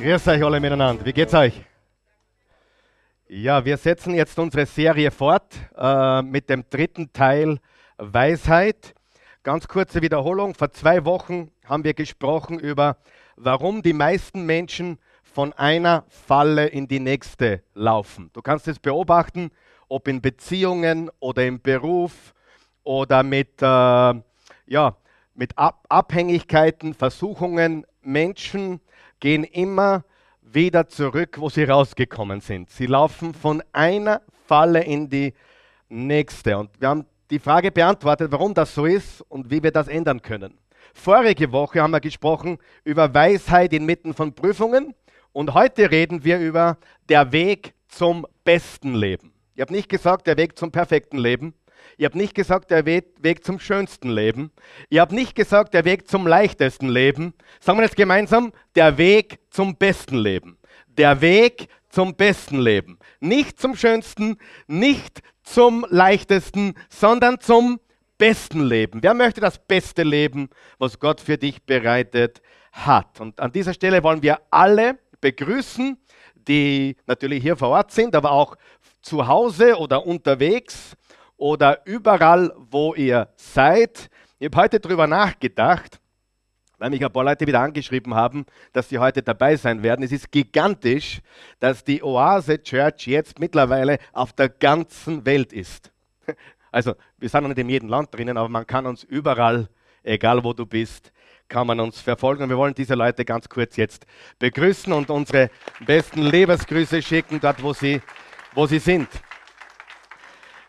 Grüß euch alle miteinander. Wie geht's euch? Ja, wir setzen jetzt unsere Serie fort äh, mit dem dritten Teil Weisheit. Ganz kurze Wiederholung. Vor zwei Wochen haben wir gesprochen über, warum die meisten Menschen von einer Falle in die nächste laufen. Du kannst es beobachten, ob in Beziehungen oder im Beruf oder mit, äh, ja, mit Ab Abhängigkeiten, Versuchungen. Menschen gehen immer wieder zurück, wo sie rausgekommen sind. Sie laufen von einer Falle in die nächste. Und wir haben die Frage beantwortet, warum das so ist und wie wir das ändern können. Vorige Woche haben wir gesprochen über Weisheit inmitten von Prüfungen und heute reden wir über der Weg zum besten Leben. Ich habe nicht gesagt, der Weg zum perfekten Leben. Ich habe nicht gesagt, der Weg zum schönsten Leben. Ich habe nicht gesagt, der Weg zum leichtesten Leben. Sagen wir jetzt gemeinsam, der Weg zum besten Leben. Der Weg zum besten Leben. Nicht zum schönsten, nicht zum leichtesten, sondern zum besten Leben. Wer möchte das beste Leben, was Gott für dich bereitet hat? Und an dieser Stelle wollen wir alle begrüßen, die natürlich hier vor Ort sind, aber auch zu Hause oder unterwegs oder überall, wo ihr seid. Ich habe heute darüber nachgedacht, weil mich ein paar Leute wieder angeschrieben haben, dass sie heute dabei sein werden. Es ist gigantisch, dass die Oase Church jetzt mittlerweile auf der ganzen Welt ist. Also, wir sind noch nicht in jedem Land drinnen, aber man kann uns überall, egal wo du bist, kann man uns verfolgen. Und wir wollen diese Leute ganz kurz jetzt begrüßen und unsere besten Lebensgrüße schicken, dort wo sie, wo sie sind.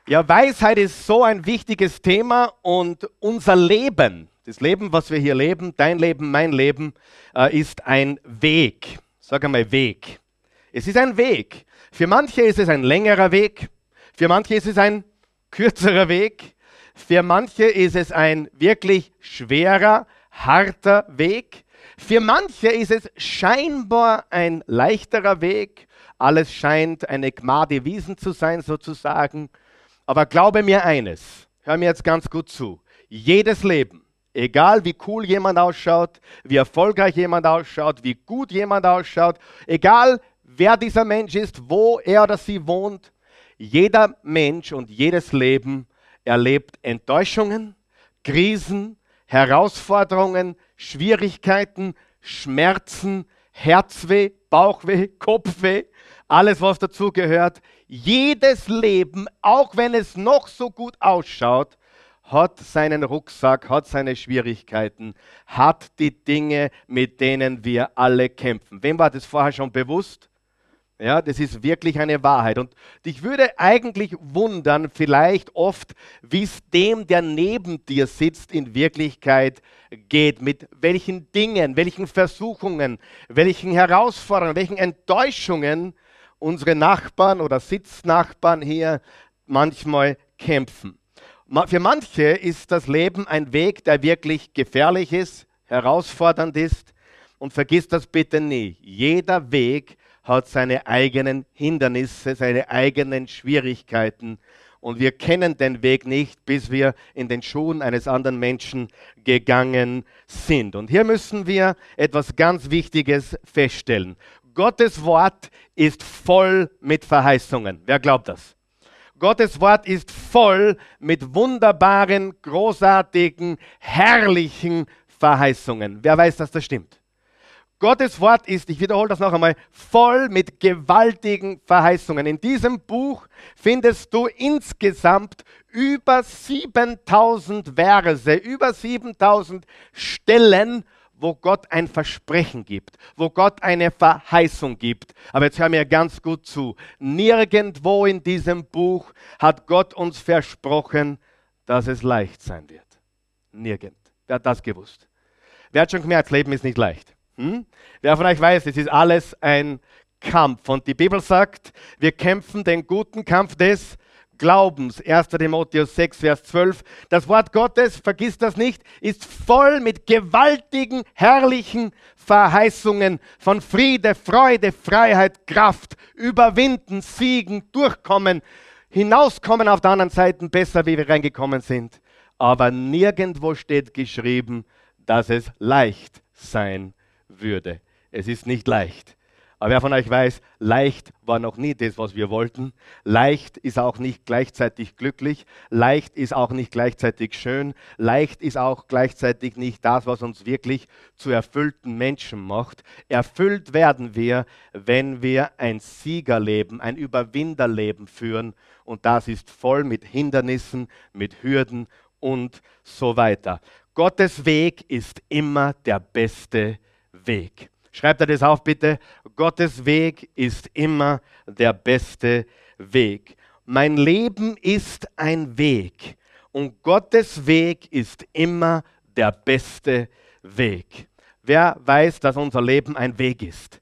Ja, Weisheit ist so ein wichtiges Thema und unser Leben, das Leben, was wir hier leben, dein Leben, mein Leben, äh, ist ein Weg. Sag einmal Weg. Es ist ein Weg. Für manche ist es ein längerer Weg, für manche ist es ein kürzerer Weg, für manche ist es ein wirklich schwerer, harter Weg, für manche ist es scheinbar ein leichterer Weg. Alles scheint eine Gmade Wiesen zu sein, sozusagen. Aber glaube mir eines, hör mir jetzt ganz gut zu. Jedes Leben, egal wie cool jemand ausschaut, wie erfolgreich jemand ausschaut, wie gut jemand ausschaut, egal wer dieser Mensch ist, wo er oder sie wohnt, jeder Mensch und jedes Leben erlebt Enttäuschungen, Krisen, Herausforderungen, Schwierigkeiten, Schmerzen, Herzweh, Bauchweh, Kopfweh, alles, was dazugehört. Jedes Leben, auch wenn es noch so gut ausschaut, hat seinen Rucksack, hat seine Schwierigkeiten, hat die Dinge, mit denen wir alle kämpfen. Wem war das vorher schon bewusst? Ja, das ist wirklich eine Wahrheit. Und dich würde eigentlich wundern, vielleicht oft, wie es dem, der neben dir sitzt, in Wirklichkeit geht. Mit welchen Dingen, welchen Versuchungen, welchen Herausforderungen, welchen Enttäuschungen unsere Nachbarn oder Sitznachbarn hier manchmal kämpfen. Für manche ist das Leben ein Weg, der wirklich gefährlich ist, herausfordernd ist. Und vergiss das bitte nie. Jeder Weg hat seine eigenen Hindernisse, seine eigenen Schwierigkeiten. Und wir kennen den Weg nicht, bis wir in den Schuhen eines anderen Menschen gegangen sind. Und hier müssen wir etwas ganz Wichtiges feststellen. Gottes Wort ist voll mit Verheißungen. Wer glaubt das? Gottes Wort ist voll mit wunderbaren, großartigen, herrlichen Verheißungen. Wer weiß, dass das stimmt? Gottes Wort ist, ich wiederhole das noch einmal, voll mit gewaltigen Verheißungen. In diesem Buch findest du insgesamt über 7000 Verse, über 7000 Stellen, wo Gott ein Versprechen gibt, wo Gott eine Verheißung gibt. Aber jetzt hör mir ganz gut zu. Nirgendwo in diesem Buch hat Gott uns versprochen, dass es leicht sein wird. Nirgend. Wer hat das gewusst? Wer hat schon gemerkt, Leben ist nicht leicht? Hm? Wer von euch weiß, es ist alles ein Kampf. Und die Bibel sagt, wir kämpfen den guten Kampf des Glaubens. 1. Timotheus 6, Vers 12. Das Wort Gottes, vergiss das nicht, ist voll mit gewaltigen, herrlichen Verheißungen von Friede, Freude, Freiheit, Kraft, überwinden, siegen, durchkommen, hinauskommen auf der anderen Seite besser, wie wir reingekommen sind. Aber nirgendwo steht geschrieben, dass es leicht sein würde. Es ist nicht leicht. Aber wer von euch weiß, leicht war noch nie das, was wir wollten. Leicht ist auch nicht gleichzeitig glücklich. Leicht ist auch nicht gleichzeitig schön. Leicht ist auch gleichzeitig nicht das, was uns wirklich zu erfüllten Menschen macht. Erfüllt werden wir, wenn wir ein Siegerleben, ein Überwinderleben führen. Und das ist voll mit Hindernissen, mit Hürden und so weiter. Gottes Weg ist immer der beste Weg. Schreibt er das auf, bitte. Gottes Weg ist immer der beste Weg. Mein Leben ist ein Weg und Gottes Weg ist immer der beste Weg. Wer weiß, dass unser Leben ein Weg ist?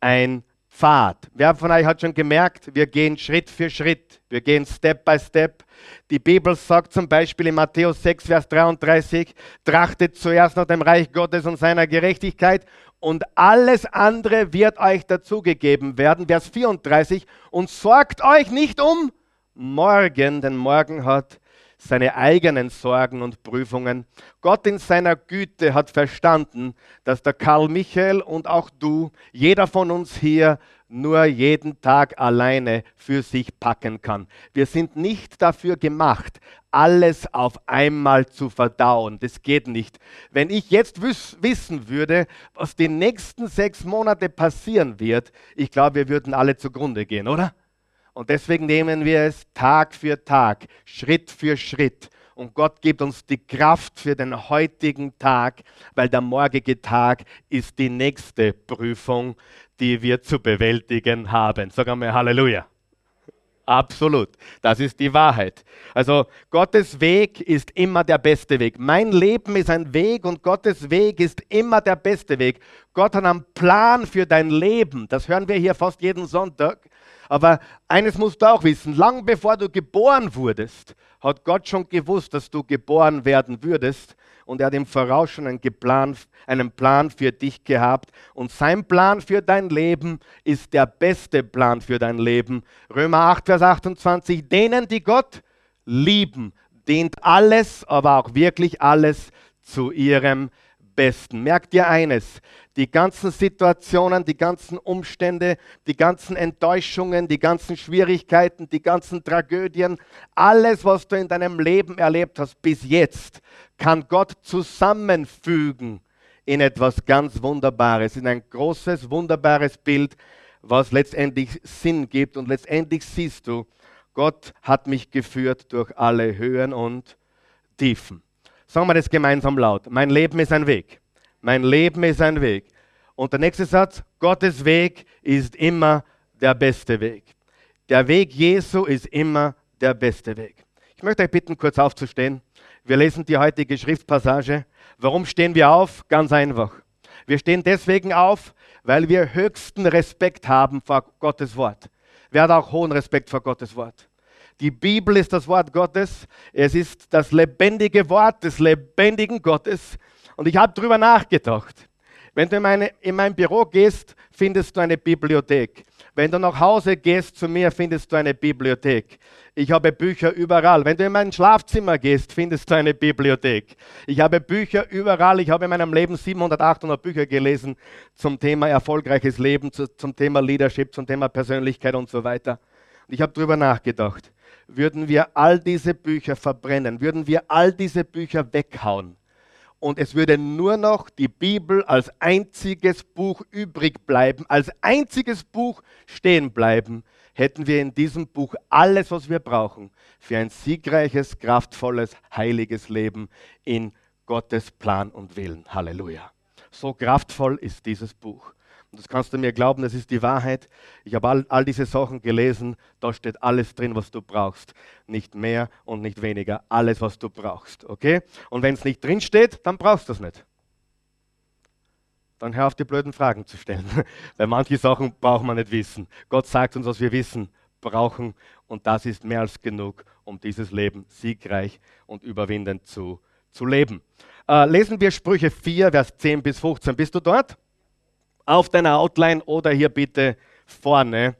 Ein Pfad. Wer von euch hat schon gemerkt, wir gehen Schritt für Schritt, wir gehen Step by Step. Die Bibel sagt zum Beispiel in Matthäus 6, Vers 33, trachtet zuerst nach dem Reich Gottes und seiner Gerechtigkeit und alles andere wird euch dazugegeben werden. Vers 34, und sorgt euch nicht um morgen, denn morgen hat seine eigenen Sorgen und Prüfungen. Gott in seiner Güte hat verstanden, dass der Karl Michael und auch du, jeder von uns hier, nur jeden Tag alleine für sich packen kann. Wir sind nicht dafür gemacht, alles auf einmal zu verdauen. Das geht nicht. Wenn ich jetzt wiss wissen würde, was die nächsten sechs Monate passieren wird, ich glaube, wir würden alle zugrunde gehen, oder? Und deswegen nehmen wir es Tag für Tag, Schritt für Schritt. Und Gott gibt uns die Kraft für den heutigen Tag, weil der morgige Tag ist die nächste Prüfung, die wir zu bewältigen haben. Sagen wir Halleluja. Absolut. Das ist die Wahrheit. Also Gottes Weg ist immer der beste Weg. Mein Leben ist ein Weg und Gottes Weg ist immer der beste Weg. Gott hat einen Plan für dein Leben. Das hören wir hier fast jeden Sonntag. Aber eines musst du auch wissen, lang bevor du geboren wurdest, hat Gott schon gewusst, dass du geboren werden würdest. Und er hat im Voraus schon einen Plan, einen Plan für dich gehabt. Und sein Plan für dein Leben ist der beste Plan für dein Leben. Römer 8, Vers 28, denen, die Gott lieben, dient alles, aber auch wirklich alles zu ihrem Besten. Merkt ihr eines, die ganzen Situationen, die ganzen Umstände, die ganzen Enttäuschungen, die ganzen Schwierigkeiten, die ganzen Tragödien, alles, was du in deinem Leben erlebt hast bis jetzt, kann Gott zusammenfügen in etwas ganz Wunderbares, in ein großes, wunderbares Bild, was letztendlich Sinn gibt. Und letztendlich siehst du, Gott hat mich geführt durch alle Höhen und Tiefen. Sagen wir das gemeinsam laut. Mein Leben ist ein Weg. Mein Leben ist ein Weg. Und der nächste Satz, Gottes Weg ist immer der beste Weg. Der Weg Jesu ist immer der beste Weg. Ich möchte euch bitten, kurz aufzustehen. Wir lesen die heutige Schriftpassage. Warum stehen wir auf? Ganz einfach. Wir stehen deswegen auf, weil wir höchsten Respekt haben vor Gottes Wort. Wer hat auch hohen Respekt vor Gottes Wort? Die Bibel ist das Wort Gottes. Es ist das lebendige Wort des lebendigen Gottes. Und ich habe darüber nachgedacht. Wenn du in, meine, in mein Büro gehst, findest du eine Bibliothek. Wenn du nach Hause gehst zu mir, findest du eine Bibliothek. Ich habe Bücher überall. Wenn du in mein Schlafzimmer gehst, findest du eine Bibliothek. Ich habe Bücher überall. Ich habe in meinem Leben 700, 800 Bücher gelesen zum Thema erfolgreiches Leben, zum Thema Leadership, zum Thema Persönlichkeit und so weiter. Und ich habe darüber nachgedacht. Würden wir all diese Bücher verbrennen? Würden wir all diese Bücher weghauen? und es würde nur noch die Bibel als einziges Buch übrig bleiben, als einziges Buch stehen bleiben, hätten wir in diesem Buch alles, was wir brauchen für ein siegreiches, kraftvolles, heiliges Leben in Gottes Plan und Willen. Halleluja. So kraftvoll ist dieses Buch. Und das kannst du mir glauben, das ist die Wahrheit. Ich habe all, all diese Sachen gelesen, da steht alles drin, was du brauchst. Nicht mehr und nicht weniger, alles, was du brauchst. Okay? Und wenn es nicht drin steht, dann brauchst du es nicht. Dann hör auf, die blöden Fragen zu stellen. Weil manche Sachen braucht man nicht wissen. Gott sagt uns, was wir wissen, brauchen. Und das ist mehr als genug, um dieses Leben siegreich und überwindend zu, zu leben. Äh, lesen wir Sprüche 4, Vers 10 bis 15. Bist du dort? Auf deiner Outline oder hier bitte vorne.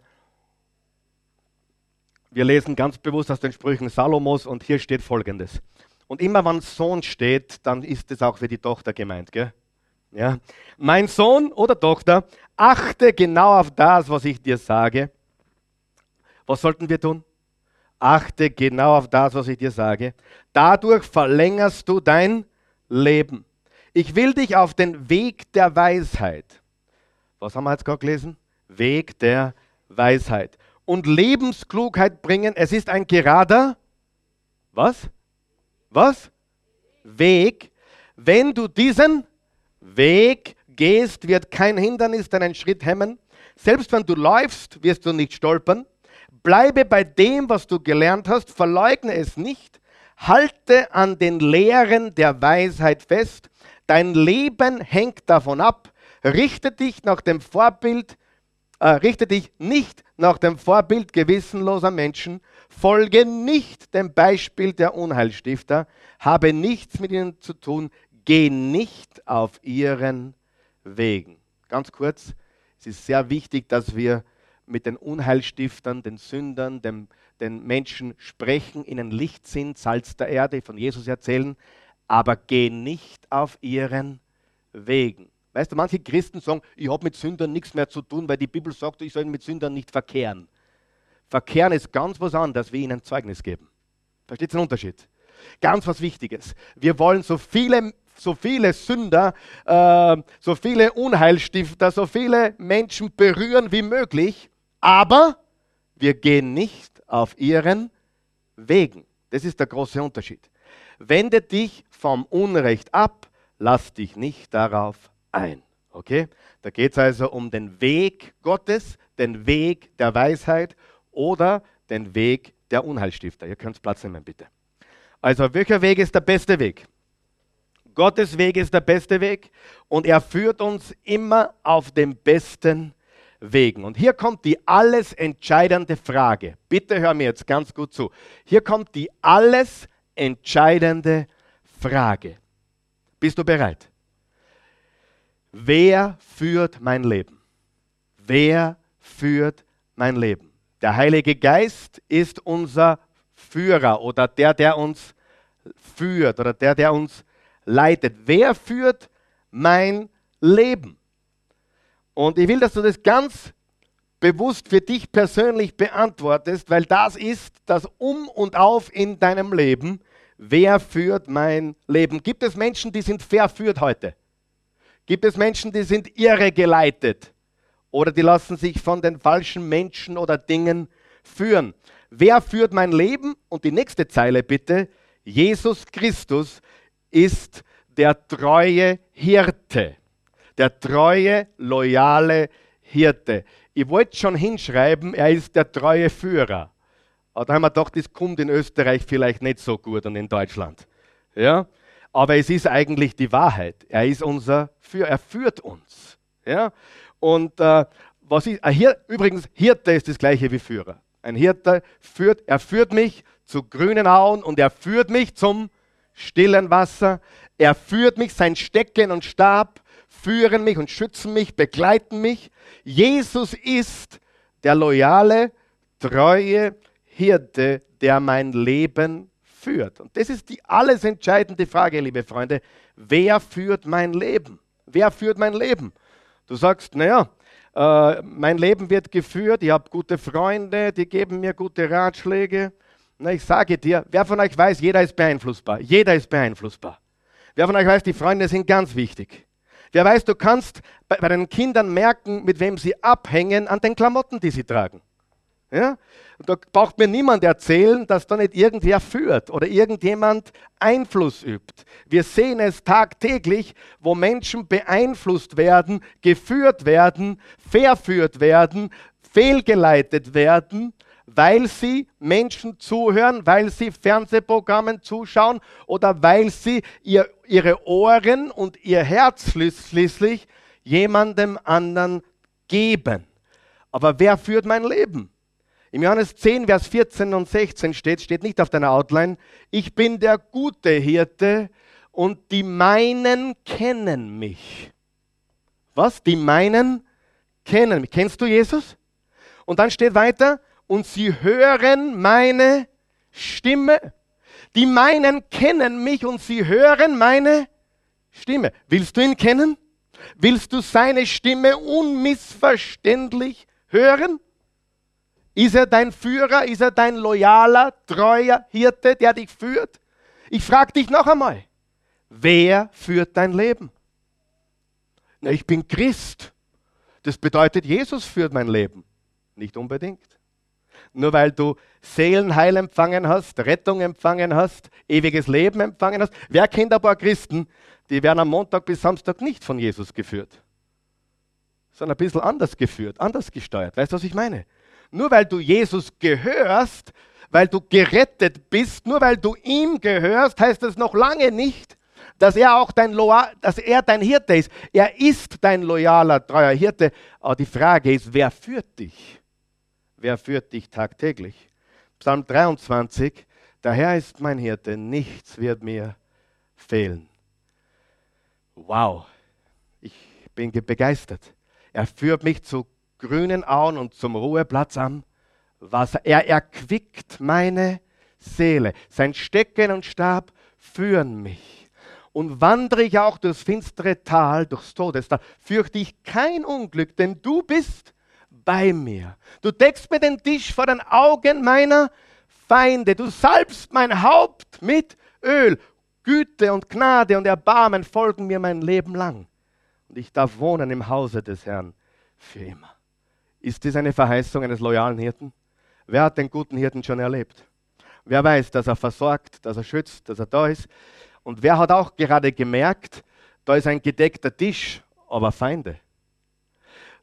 Wir lesen ganz bewusst aus den Sprüchen Salomos und hier steht folgendes. Und immer wenn Sohn steht, dann ist es auch für die Tochter gemeint. Gell? Ja. Mein Sohn oder Tochter, achte genau auf das, was ich dir sage. Was sollten wir tun? Achte genau auf das, was ich dir sage. Dadurch verlängerst du dein Leben. Ich will dich auf den Weg der Weisheit. Was haben wir jetzt gerade gelesen? Weg der Weisheit. Und Lebensklugheit bringen. Es ist ein gerader, was? Was? Weg. Wenn du diesen Weg gehst, wird kein Hindernis deinen Schritt hemmen. Selbst wenn du läufst, wirst du nicht stolpern. Bleibe bei dem, was du gelernt hast, verleugne es nicht. Halte an den Lehren der Weisheit fest. Dein Leben hängt davon ab. Richte dich nach dem Vorbild, äh, richte dich nicht nach dem Vorbild gewissenloser Menschen. Folge nicht dem Beispiel der Unheilstifter. Habe nichts mit ihnen zu tun. Geh nicht auf ihren Wegen. Ganz kurz, es ist sehr wichtig, dass wir mit den Unheilstiftern, den Sündern, dem, den Menschen sprechen, ihnen Licht sind, Salz der Erde, von Jesus erzählen, aber geh nicht auf ihren Wegen. Weißt du, manche Christen sagen, ich habe mit Sündern nichts mehr zu tun, weil die Bibel sagt, ich soll mit Sündern nicht verkehren. Verkehren ist ganz was anderes, wie ihnen Zeugnis geben. Versteht ihr den Unterschied? Ganz was Wichtiges. Wir wollen so viele, so viele Sünder, äh, so viele Unheilstifter, so viele Menschen berühren wie möglich, aber wir gehen nicht auf ihren Wegen. Das ist der große Unterschied. Wende dich vom Unrecht ab, lass dich nicht darauf ein. Okay? Da geht es also um den Weg Gottes, den Weg der Weisheit oder den Weg der Unheilstifter. Ihr könnt Platz nehmen, bitte. Also, welcher Weg ist der beste Weg? Gottes Weg ist der beste Weg und er führt uns immer auf dem besten Wegen. Und hier kommt die alles entscheidende Frage. Bitte hör mir jetzt ganz gut zu. Hier kommt die alles entscheidende Frage. Bist du bereit? Wer führt mein Leben? Wer führt mein Leben? Der Heilige Geist ist unser Führer oder der, der uns führt oder der, der uns leitet. Wer führt mein Leben? Und ich will, dass du das ganz bewusst für dich persönlich beantwortest, weil das ist das Um und Auf in deinem Leben. Wer führt mein Leben? Gibt es Menschen, die sind verführt heute? Gibt es Menschen, die sind irregeleitet? Oder die lassen sich von den falschen Menschen oder Dingen führen? Wer führt mein Leben? Und die nächste Zeile bitte. Jesus Christus ist der treue Hirte der treue, loyale Hirte. Ich wollte schon hinschreiben, er ist der treue Führer. Aber da haben wir gedacht, das kommt in Österreich vielleicht nicht so gut und in Deutschland. Ja? Aber es ist eigentlich die Wahrheit. Er ist unser Führer, er führt uns. Ja? Und äh, was ist, hier, übrigens, Hirte ist das gleiche wie Führer. Ein Hirte führt, er führt mich zu grünen Auen und er führt mich zum stillen Wasser. Er führt mich, sein Stecken und Stab führen mich und schützen mich, begleiten mich. Jesus ist der loyale, treue Hirte, der mein Leben führt. Und das ist die alles entscheidende Frage, liebe Freunde. Wer führt mein Leben? Wer führt mein Leben? Du sagst, naja, äh, mein Leben wird geführt, ich habe gute Freunde, die geben mir gute Ratschläge. Na, ich sage dir, wer von euch weiß, jeder ist beeinflussbar. Jeder ist beeinflussbar. Wer von euch weiß, die Freunde sind ganz wichtig. Wer weiß, du kannst bei, bei den Kindern merken, mit wem sie abhängen, an den Klamotten, die sie tragen. Ja? Da braucht mir niemand erzählen, dass da nicht irgendwer führt oder irgendjemand Einfluss übt. Wir sehen es tagtäglich, wo Menschen beeinflusst werden, geführt werden, verführt werden, fehlgeleitet werden weil sie Menschen zuhören, weil sie Fernsehprogrammen zuschauen oder weil sie ihr, ihre Ohren und ihr Herz schließlich jemandem anderen geben. Aber wer führt mein Leben? Im Johannes 10, Vers 14 und 16 steht, steht nicht auf deiner Outline, ich bin der gute Hirte und die meinen kennen mich. Was? Die meinen kennen mich. Kennst du Jesus? Und dann steht weiter, und sie hören meine Stimme. Die meinen kennen mich und sie hören meine Stimme. Willst du ihn kennen? Willst du seine Stimme unmissverständlich hören? Ist er dein Führer? Ist er dein loyaler, treuer Hirte, der dich führt? Ich frage dich noch einmal, wer führt dein Leben? Na, ich bin Christ. Das bedeutet, Jesus führt mein Leben. Nicht unbedingt. Nur weil du Seelenheil empfangen hast, Rettung empfangen hast, ewiges Leben empfangen hast. Wer kennt ein paar Christen, die werden am Montag bis Samstag nicht von Jesus geführt, sondern ein bisschen anders geführt, anders gesteuert. Weißt du, was ich meine? Nur weil du Jesus gehörst, weil du gerettet bist, nur weil du ihm gehörst, heißt das noch lange nicht, dass er auch dein, Loa dass er dein Hirte ist. Er ist dein loyaler, treuer Hirte. Aber die Frage ist, wer führt dich? Wer führt dich tagtäglich? Psalm 23, der Herr ist mein Hirte, nichts wird mir fehlen. Wow, ich bin begeistert. Er führt mich zu grünen Auen und zum Ruheplatz am Wasser. Er erquickt meine Seele. Sein Stecken und Stab führen mich. Und wandere ich auch durchs finstere Tal, durchs Todestal, fürchte ich kein Unglück, denn du bist bei mir. Du deckst mir den Tisch vor den Augen meiner Feinde. Du salbst mein Haupt mit Öl. Güte und Gnade und Erbarmen folgen mir mein Leben lang. Und ich darf wohnen im Hause des Herrn für immer. Ist dies eine Verheißung eines loyalen Hirten? Wer hat den guten Hirten schon erlebt? Wer weiß, dass er versorgt, dass er schützt, dass er da ist? Und wer hat auch gerade gemerkt, da ist ein gedeckter Tisch, aber Feinde?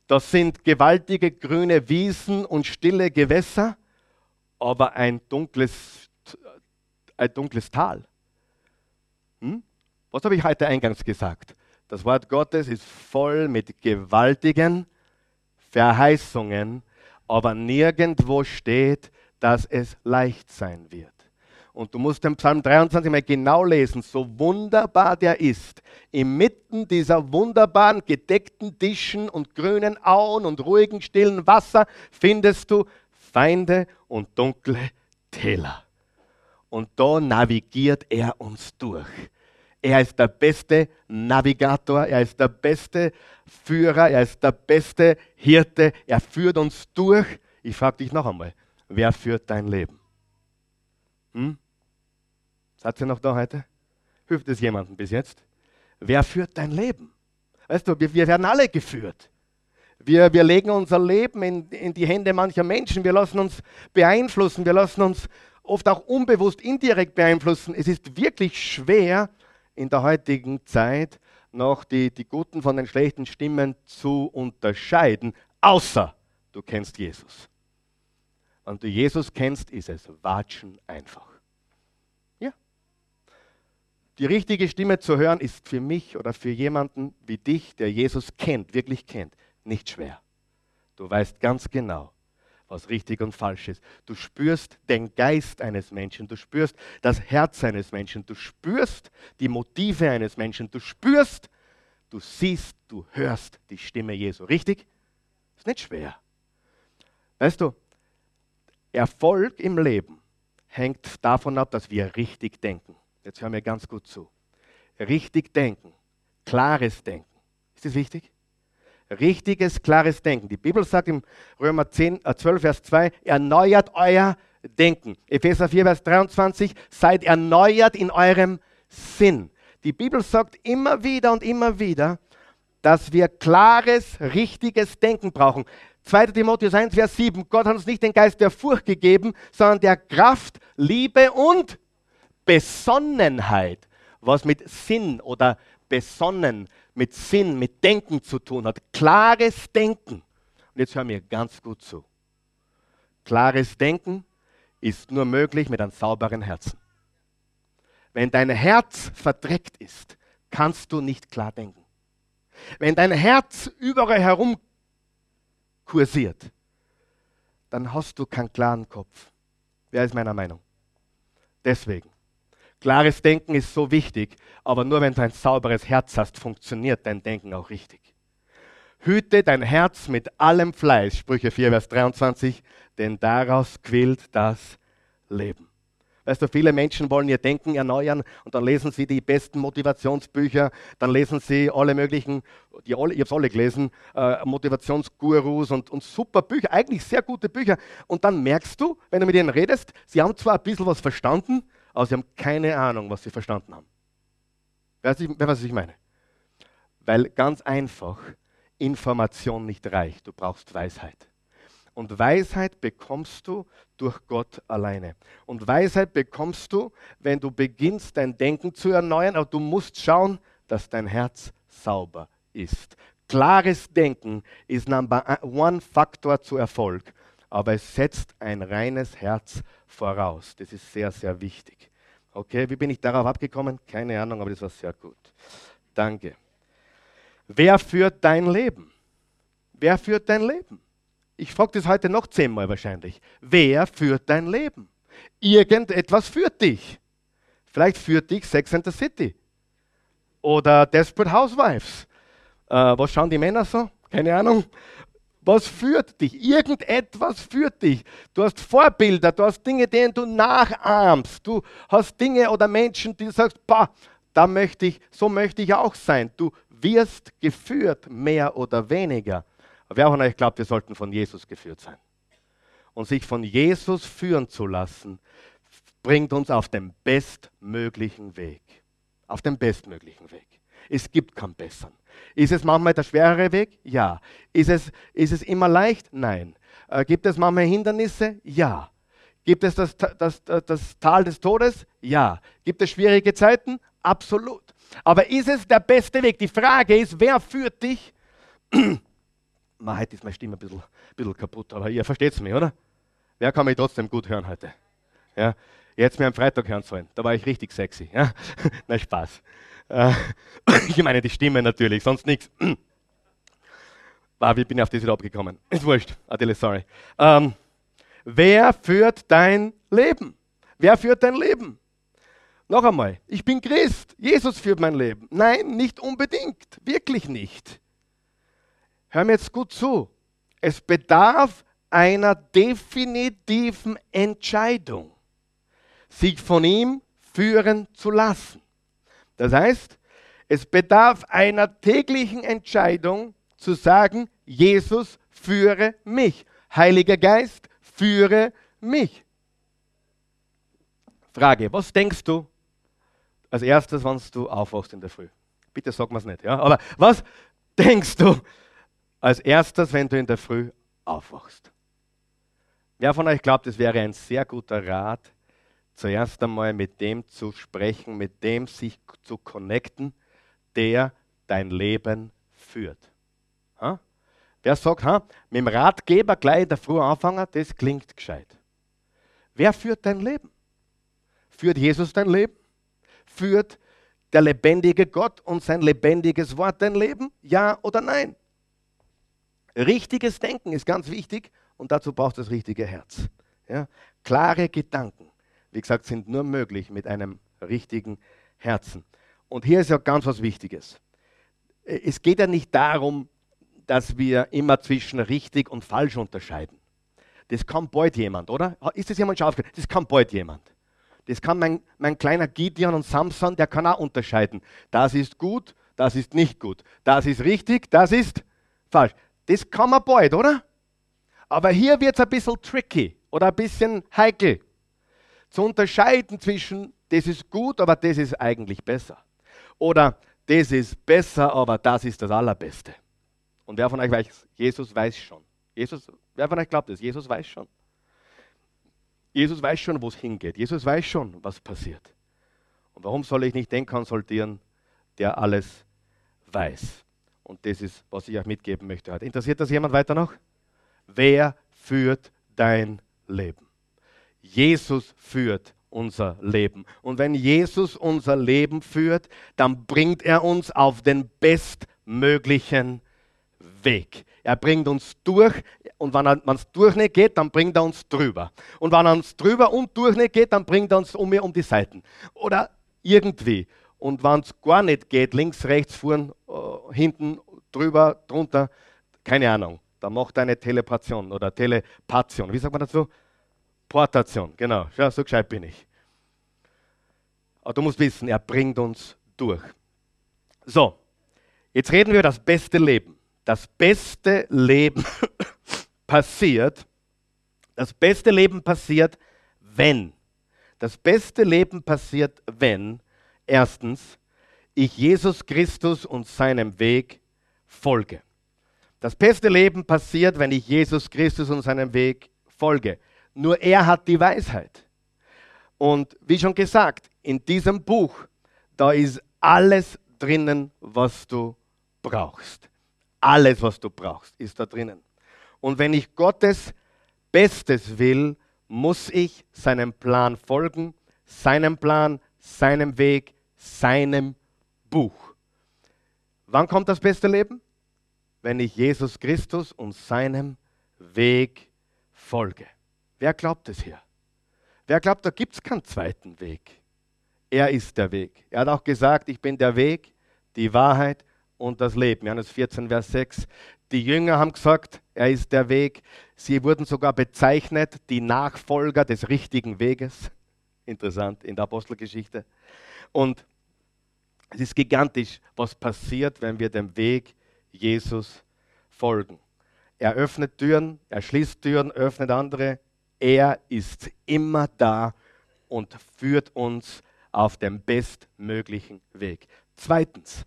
Das sind gewaltige grüne Wiesen und stille Gewässer, aber ein dunkles, ein dunkles Tal. Hm? Was habe ich heute eingangs gesagt? Das Wort Gottes ist voll mit gewaltigen Verheißungen, aber nirgendwo steht, dass es leicht sein wird. Und du musst den Psalm 23 mal genau lesen, so wunderbar der ist. Inmitten dieser wunderbaren gedeckten Tischen und grünen Auen und ruhigen, stillen Wasser findest du Feinde und dunkle Täler. Und da navigiert er uns durch. Er ist der beste Navigator, er ist der beste Führer, er ist der beste Hirte, er führt uns durch. Ich frage dich noch einmal, wer führt dein Leben? Hm? Seid ihr noch da heute? Hilft es jemandem bis jetzt? Wer führt dein Leben? Weißt du, wir, wir werden alle geführt. Wir, wir legen unser Leben in, in die Hände mancher Menschen. Wir lassen uns beeinflussen. Wir lassen uns oft auch unbewusst indirekt beeinflussen. Es ist wirklich schwer in der heutigen Zeit noch die, die guten von den schlechten Stimmen zu unterscheiden, außer du kennst Jesus. Wenn du Jesus kennst, ist es watschen einfach. Die richtige Stimme zu hören ist für mich oder für jemanden wie dich, der Jesus kennt, wirklich kennt, nicht schwer. Du weißt ganz genau, was richtig und falsch ist. Du spürst den Geist eines Menschen, du spürst das Herz eines Menschen, du spürst die Motive eines Menschen, du spürst, du siehst, du hörst die Stimme Jesu. Richtig? Ist nicht schwer. Weißt du, Erfolg im Leben hängt davon ab, dass wir richtig denken. Jetzt hören wir ganz gut zu. Richtig denken, klares Denken. Ist das wichtig? Richtiges, klares Denken. Die Bibel sagt im Römer 10, äh 12, Vers 2, erneuert euer Denken. Epheser 4, Vers 23, seid erneuert in eurem Sinn. Die Bibel sagt immer wieder und immer wieder, dass wir klares, richtiges Denken brauchen. 2. Timotheus 1, Vers 7, Gott hat uns nicht den Geist der Furcht gegeben, sondern der Kraft, Liebe und Besonnenheit, was mit Sinn oder besonnen, mit Sinn, mit Denken zu tun hat. Klares Denken. Und jetzt hör mir ganz gut zu. Klares Denken ist nur möglich mit einem sauberen Herzen. Wenn dein Herz verdreckt ist, kannst du nicht klar denken. Wenn dein Herz überall herum kursiert, dann hast du keinen klaren Kopf. Wer ist meiner Meinung? Deswegen, Klares Denken ist so wichtig, aber nur wenn du ein sauberes Herz hast, funktioniert dein Denken auch richtig. Hüte dein Herz mit allem Fleiß, Sprüche 4, Vers 23, denn daraus quillt das Leben. Weißt du, viele Menschen wollen ihr Denken erneuern und dann lesen sie die besten Motivationsbücher, dann lesen sie alle möglichen, die alle, ich habe es alle gelesen, äh, Motivationsgurus und, und super Bücher, eigentlich sehr gute Bücher. Und dann merkst du, wenn du mit ihnen redest, sie haben zwar ein bisschen was verstanden, aber sie haben keine Ahnung, was sie verstanden haben. Wer weiß, was ich meine? Weil ganz einfach Information nicht reicht, du brauchst Weisheit. Und Weisheit bekommst du durch Gott alleine. Und Weisheit bekommst du, wenn du beginnst, dein Denken zu erneuern, aber du musst schauen, dass dein Herz sauber ist. Klares Denken ist Number One Faktor zu Erfolg, aber es setzt ein reines Herz voraus. Das ist sehr, sehr wichtig. Okay, wie bin ich darauf abgekommen? Keine Ahnung, aber das war sehr gut. Danke. Wer führt dein Leben? Wer führt dein Leben? Ich frage das heute noch zehnmal wahrscheinlich. Wer führt dein Leben? Irgendetwas führt dich. Vielleicht führt dich Sex and the City oder Desperate Housewives. Äh, was schauen die Männer so? Keine Ahnung. Was führt dich? Irgendetwas führt dich. Du hast Vorbilder, du hast Dinge, denen du nachahmst. Du hast Dinge oder Menschen, die du sagst, bah, da möchte ich, so möchte ich auch sein. Du wirst geführt, mehr oder weniger. Wer von euch glaubt, wir sollten von Jesus geführt sein? Und sich von Jesus führen zu lassen, bringt uns auf den bestmöglichen Weg. Auf den bestmöglichen Weg. Es gibt keinen besseren. Ist es manchmal der schwerere Weg? Ja. Ist es, ist es immer leicht? Nein. Äh, gibt es manchmal Hindernisse? Ja. Gibt es das, das, das, das Tal des Todes? Ja. Gibt es schwierige Zeiten? Absolut. Aber ist es der beste Weg? Die Frage ist, wer führt dich? Man, heute ist meine Stimme ein bisschen, ein bisschen kaputt, aber ihr versteht es mir, oder? Wer kann mich trotzdem gut hören heute? Ja? Jetzt mir am Freitag hören sollen. Da war ich richtig sexy. Ja? Nein, Spaß. Äh, ich meine die Stimme natürlich, sonst nichts. Wie bin ich auf das wieder abgekommen? Ist wurscht. Adele, sorry. Ähm, wer führt dein Leben? Wer führt dein Leben? Noch einmal, ich bin Christ. Jesus führt mein Leben. Nein, nicht unbedingt. Wirklich nicht. Hör mir jetzt gut zu. Es bedarf einer definitiven Entscheidung, sich von ihm führen zu lassen. Das heißt, es bedarf einer täglichen Entscheidung zu sagen, Jesus führe mich. Heiliger Geist, führe mich. Frage, was denkst du als erstes, wenn du aufwachst in der Früh? Bitte sag mir es nicht, ja? Aber was denkst du als erstes, wenn du in der Früh aufwachst. Wer von euch glaubt, es wäre ein sehr guter Rat, zuerst einmal mit dem zu sprechen, mit dem sich zu connecten, der dein Leben führt? Ha? Wer sagt, ha, mit dem Ratgeber gleich der Früh anfangen, das klingt gescheit. Wer führt dein Leben? Führt Jesus dein Leben? Führt der lebendige Gott und sein lebendiges Wort dein Leben? Ja oder nein? Richtiges Denken ist ganz wichtig und dazu braucht das richtige Herz. Ja? Klare Gedanken, wie gesagt, sind nur möglich mit einem richtigen Herzen. Und hier ist ja ganz was Wichtiges. Es geht ja nicht darum, dass wir immer zwischen richtig und falsch unterscheiden. Das kann bald jemand, oder? Ist das jemand schon aufgehört? Das kann bald jemand. Das kann mein, mein kleiner Gideon und Samson, der kann auch unterscheiden. Das ist gut, das ist nicht gut. Das ist richtig, das ist falsch. Das kann man bald, oder? Aber hier wird es ein bisschen tricky oder ein bisschen heikel. Zu unterscheiden zwischen, das ist gut, aber das ist eigentlich besser. Oder das ist besser, aber das ist das Allerbeste. Und wer von euch weiß, Jesus weiß schon. Jesus, wer von euch glaubt das? Jesus weiß schon. Jesus weiß schon, wo es hingeht. Jesus weiß schon, was passiert. Und warum soll ich nicht den konsultieren, der alles weiß? Und das ist, was ich euch mitgeben möchte heute. Interessiert das jemand weiter noch? Wer führt dein Leben? Jesus führt unser Leben. Und wenn Jesus unser Leben führt, dann bringt er uns auf den bestmöglichen Weg. Er bringt uns durch und wenn es durch nicht geht, dann bringt er uns drüber. Und wenn er uns drüber und durch nicht geht, dann bringt er uns um, um die Seiten. Oder irgendwie. Und wenn es gar nicht geht, links, rechts, vorn, äh, hinten, drüber, drunter, keine Ahnung. Da macht eine Telepation oder Telepation. Wie sagt man dazu? Portation, genau. Ja, so gescheit bin ich. Aber du musst wissen, er bringt uns durch. So, jetzt reden wir über das beste Leben. Das beste Leben passiert, das beste Leben passiert, wenn. Das beste Leben passiert, wenn erstens ich Jesus Christus und seinem Weg folge. Das beste Leben passiert, wenn ich Jesus Christus und seinem Weg folge. Nur er hat die Weisheit. Und wie schon gesagt, in diesem Buch, da ist alles drinnen, was du brauchst. Alles, was du brauchst, ist da drinnen. Und wenn ich Gottes Bestes will, muss ich seinem Plan folgen, seinem Plan, seinem Weg, seinem Buch. Wann kommt das beste Leben? Wenn ich Jesus Christus und seinem Weg folge. Wer glaubt es hier? Wer glaubt, da gibt es keinen zweiten Weg? Er ist der Weg. Er hat auch gesagt, ich bin der Weg, die Wahrheit und das Leben. Johannes 14, Vers 6. Die Jünger haben gesagt, er ist der Weg. Sie wurden sogar bezeichnet, die Nachfolger des richtigen Weges. Interessant in der Apostelgeschichte. Und es ist gigantisch, was passiert, wenn wir dem Weg Jesus folgen. Er öffnet Türen, er schließt Türen, öffnet andere. Er ist immer da und führt uns auf dem bestmöglichen Weg. Zweitens,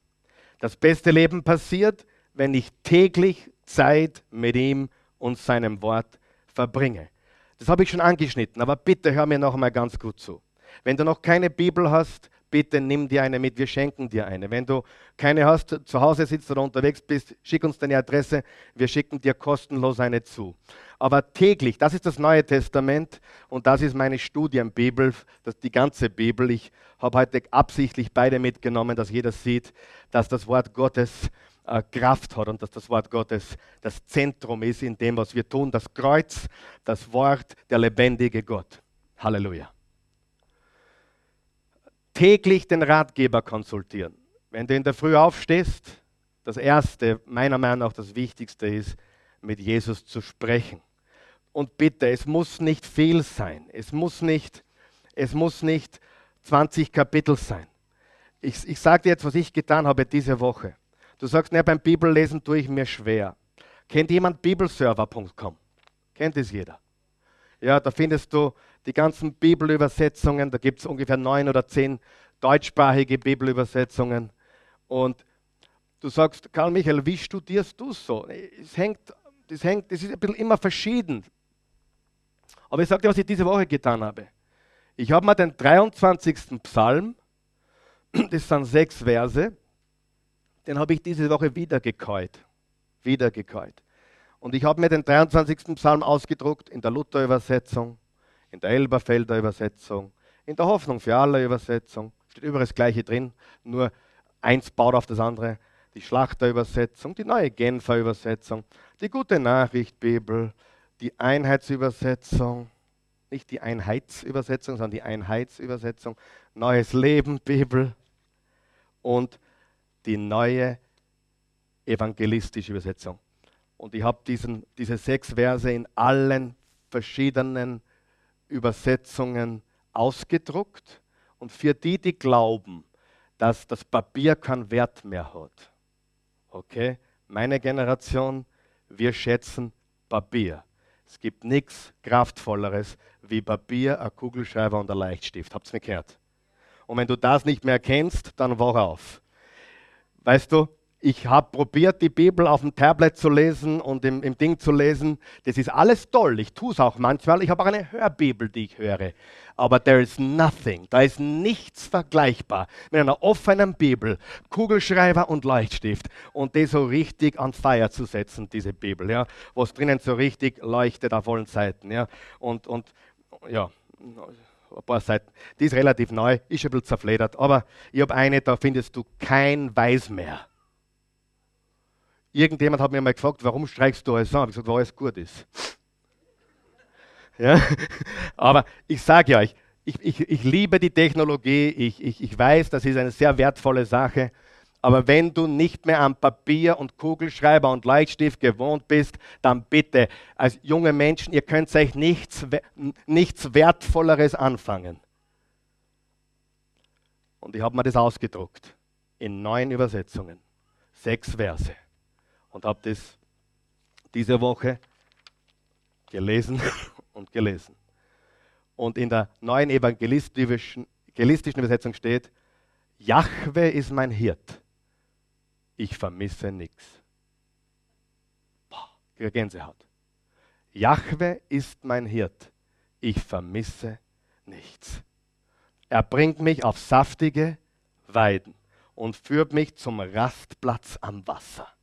das beste Leben passiert, wenn ich täglich Zeit mit ihm und seinem Wort verbringe. Das habe ich schon angeschnitten, aber bitte hör mir noch einmal ganz gut zu. Wenn du noch keine Bibel hast, bitte nimm dir eine mit, wir schenken dir eine. Wenn du keine hast, zu Hause sitzt oder unterwegs bist, schick uns deine Adresse, wir schicken dir kostenlos eine zu. Aber täglich, das ist das Neue Testament und das ist meine Studienbibel, das die ganze Bibel. Ich habe heute absichtlich beide mitgenommen, dass jeder sieht, dass das Wort Gottes äh, Kraft hat und dass das Wort Gottes das Zentrum ist in dem, was wir tun. Das Kreuz, das Wort, der lebendige Gott. Halleluja täglich den Ratgeber konsultieren. Wenn du in der Früh aufstehst, das Erste, meiner Meinung nach das Wichtigste ist, mit Jesus zu sprechen. Und bitte, es muss nicht viel sein. Es muss nicht, es muss nicht 20 Kapitel sein. Ich, ich sage dir jetzt, was ich getan habe diese Woche. Du sagst, ne, beim Bibellesen tue ich mir schwer. Kennt jemand bibelserver.com? Kennt es jeder? Ja, da findest du die ganzen Bibelübersetzungen. Da gibt es ungefähr neun oder zehn deutschsprachige Bibelübersetzungen. Und du sagst, Karl Michael, wie studierst du so? Es hängt, das, hängt, das ist ein bisschen immer verschieden. Aber ich sage dir, was ich diese Woche getan habe. Ich habe mal den 23. Psalm, das sind sechs Verse, den habe ich diese Woche wieder gekäut. Wieder gekäut. Und ich habe mir den 23. Psalm ausgedruckt in der Luther-Übersetzung, in der Elberfelder Übersetzung, in der Hoffnung für alle Übersetzung. Steht überall das Gleiche drin, nur eins baut auf das andere. Die Schlachterübersetzung, die neue Genfer Übersetzung, die gute Nachricht Bibel, die Einheitsübersetzung, nicht die Einheitsübersetzung, sondern die Einheitsübersetzung, Neues Leben Bibel und die neue evangelistische Übersetzung. Und ich habe diese sechs Verse in allen verschiedenen Übersetzungen ausgedruckt. Und für die, die glauben, dass das Papier keinen Wert mehr hat, okay, meine Generation, wir schätzen Papier. Es gibt nichts Kraftvolleres wie Papier, ein Kugelschreiber und ein Leichtstift. Habt ihr mich gehört? Und wenn du das nicht mehr kennst, dann wach auf. Weißt du, ich habe probiert, die Bibel auf dem Tablet zu lesen und im, im Ding zu lesen. Das ist alles toll. Ich tue es auch manchmal. Ich habe auch eine Hörbibel, die ich höre. Aber there is nothing. Da ist nichts vergleichbar mit einer offenen Bibel, Kugelschreiber und Leuchtstift und die so richtig an Feier zu setzen, diese Bibel, ja, wo es drinnen so richtig leuchtet auf allen Seiten, ja. Und, und ja, ein paar Seiten. Die ist relativ neu, ist ein bisschen zerfledert, aber ich habe eine, da findest du kein Weiß mehr. Irgendjemand hat mir mal gefragt, warum streichst du alles an? Ich habe gesagt, weil alles gut ist. Ja? Aber ich sage euch, ich, ich, ich liebe die Technologie, ich, ich, ich weiß, das ist eine sehr wertvolle Sache. Aber wenn du nicht mehr an Papier und Kugelschreiber und Leichtstift gewohnt bist, dann bitte, als junge Menschen, ihr könnt euch nichts, nichts Wertvolleres anfangen. Und ich habe mir das ausgedruckt in neun Übersetzungen, sechs Verse. Und habe das diese Woche gelesen und gelesen. Und in der neuen evangelistischen Übersetzung steht, Jahwe ist mein Hirt, ich vermisse nichts. Gänsehaut. Jahwe ist mein Hirt, ich vermisse nichts. Er bringt mich auf saftige Weiden und führt mich zum Rastplatz am Wasser.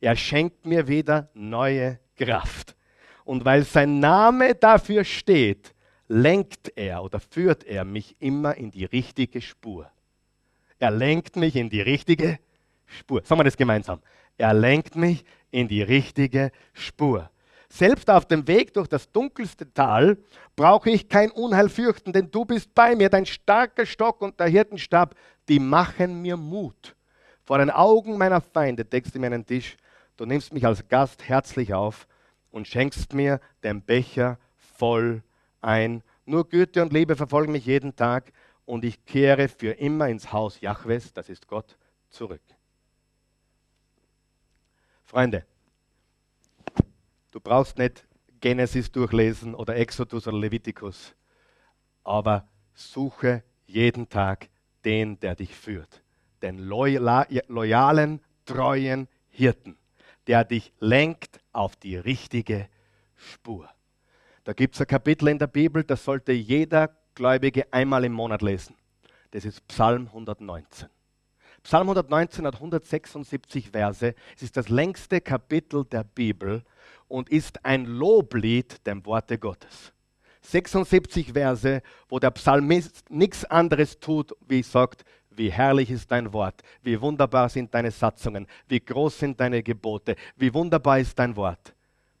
Er schenkt mir wieder neue Kraft. Und weil sein Name dafür steht, lenkt er oder führt er mich immer in die richtige Spur. Er lenkt mich in die richtige Spur. Sagen wir das gemeinsam. Er lenkt mich in die richtige Spur. Selbst auf dem Weg durch das dunkelste Tal brauche ich kein Unheil fürchten, denn du bist bei mir, dein starker Stock und der Hirtenstab, die machen mir Mut. Vor den Augen meiner Feinde deckst du mir einen Tisch, du nimmst mich als Gast herzlich auf und schenkst mir den Becher voll ein. Nur Güte und Liebe verfolgen mich jeden Tag und ich kehre für immer ins Haus Jahwes, das ist Gott, zurück. Freunde, du brauchst nicht Genesis durchlesen oder Exodus oder Levitikus, aber suche jeden Tag den, der dich führt. Den loyalen, treuen Hirten, der dich lenkt auf die richtige Spur. Da gibt es ein Kapitel in der Bibel, das sollte jeder Gläubige einmal im Monat lesen. Das ist Psalm 119. Psalm 119 hat 176 Verse. Es ist das längste Kapitel der Bibel und ist ein Loblied dem Worte Gottes. 76 Verse, wo der Psalmist nichts anderes tut, wie sagt, wie herrlich ist dein Wort, wie wunderbar sind deine Satzungen, wie groß sind deine Gebote, wie wunderbar ist dein Wort.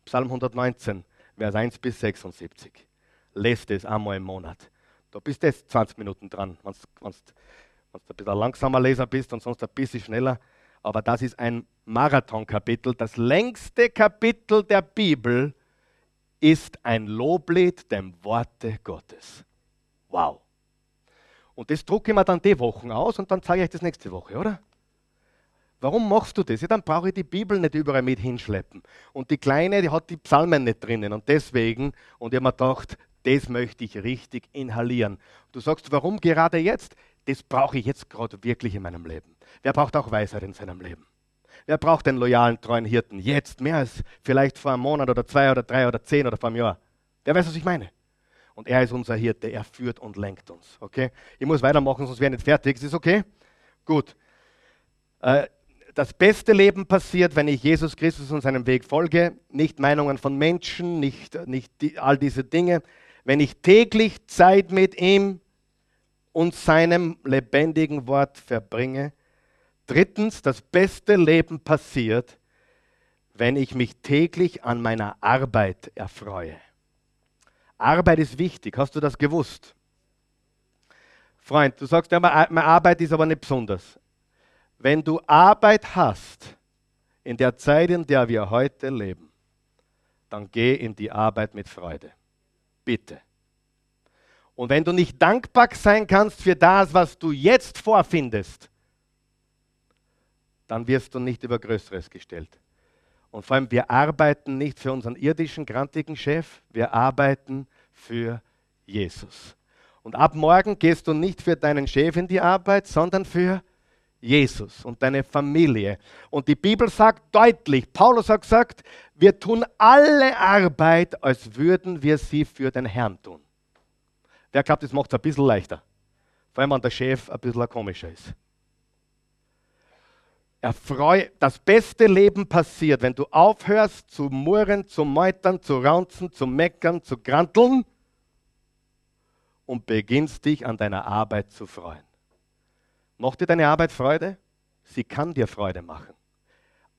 Psalm 119, Vers 1 bis 76. Lest es einmal im Monat. Da bist du jetzt 20 Minuten dran, du wenn du ein bisschen langsamer Leser bist und sonst ein bisschen schneller. Aber das ist ein Marathonkapitel. Das längste Kapitel der Bibel ist ein Loblied dem Worte Gottes. Wow. Und das drucke ich mir dann die Wochen aus und dann zeige ich euch das nächste Woche, oder? Warum machst du das? Ja, dann brauche ich die Bibel nicht überall mit hinschleppen. Und die Kleine, die hat die Psalmen nicht drinnen. Und deswegen, und ich habe mir gedacht, das möchte ich richtig inhalieren. Du sagst, warum gerade jetzt? das brauche ich jetzt gerade wirklich in meinem Leben. Wer braucht auch Weisheit in seinem Leben? Wer braucht den loyalen, treuen Hirten jetzt mehr als vielleicht vor einem Monat oder zwei oder drei oder zehn oder vor einem Jahr? Wer weiß, was ich meine? Und er ist unser Hirte, er führt und lenkt uns. Okay? Ich muss weitermachen, sonst wäre ich nicht fertig. Ist das okay? Gut. Äh, das beste Leben passiert, wenn ich Jesus Christus und seinem Weg folge, nicht Meinungen von Menschen, nicht, nicht die, all diese Dinge. Wenn ich täglich Zeit mit ihm und seinem lebendigen Wort verbringe. Drittens, das beste Leben passiert, wenn ich mich täglich an meiner Arbeit erfreue. Arbeit ist wichtig, hast du das gewusst? Freund, du sagst ja, meine Arbeit ist aber nicht besonders. Wenn du Arbeit hast, in der Zeit, in der wir heute leben, dann geh in die Arbeit mit Freude. Bitte. Und wenn du nicht dankbar sein kannst für das, was du jetzt vorfindest, dann wirst du nicht über Größeres gestellt. Und vor allem, wir arbeiten nicht für unseren irdischen, grantigen Chef, wir arbeiten für Jesus. Und ab morgen gehst du nicht für deinen Chef in die Arbeit, sondern für Jesus und deine Familie. Und die Bibel sagt deutlich, Paulus hat gesagt, wir tun alle Arbeit, als würden wir sie für den Herrn tun. Wer glaubt, das macht es ein bisschen leichter? Vor allem, wenn der Chef ein bisschen komischer ist. Erfreu, das beste Leben passiert, wenn du aufhörst zu murren, zu meutern, zu raunzen, zu meckern, zu granteln und beginnst dich an deiner Arbeit zu freuen. Macht dir deine Arbeit Freude? Sie kann dir Freude machen.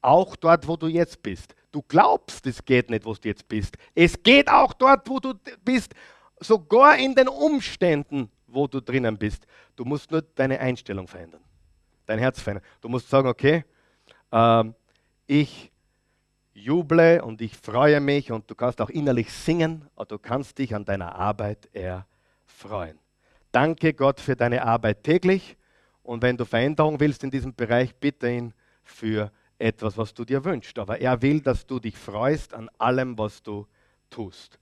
Auch dort, wo du jetzt bist. Du glaubst, es geht nicht, wo du jetzt bist. Es geht auch dort, wo du bist sogar in den Umständen, wo du drinnen bist. Du musst nur deine Einstellung verändern, dein Herz verändern. Du musst sagen, okay, ähm, ich juble und ich freue mich und du kannst auch innerlich singen und du kannst dich an deiner Arbeit erfreuen. Danke Gott für deine Arbeit täglich Und wenn du Veränderung willst in diesem Bereich, bitte ihn für etwas, was du dir wünschst. Aber er will, dass du dich freust an allem, was du tust.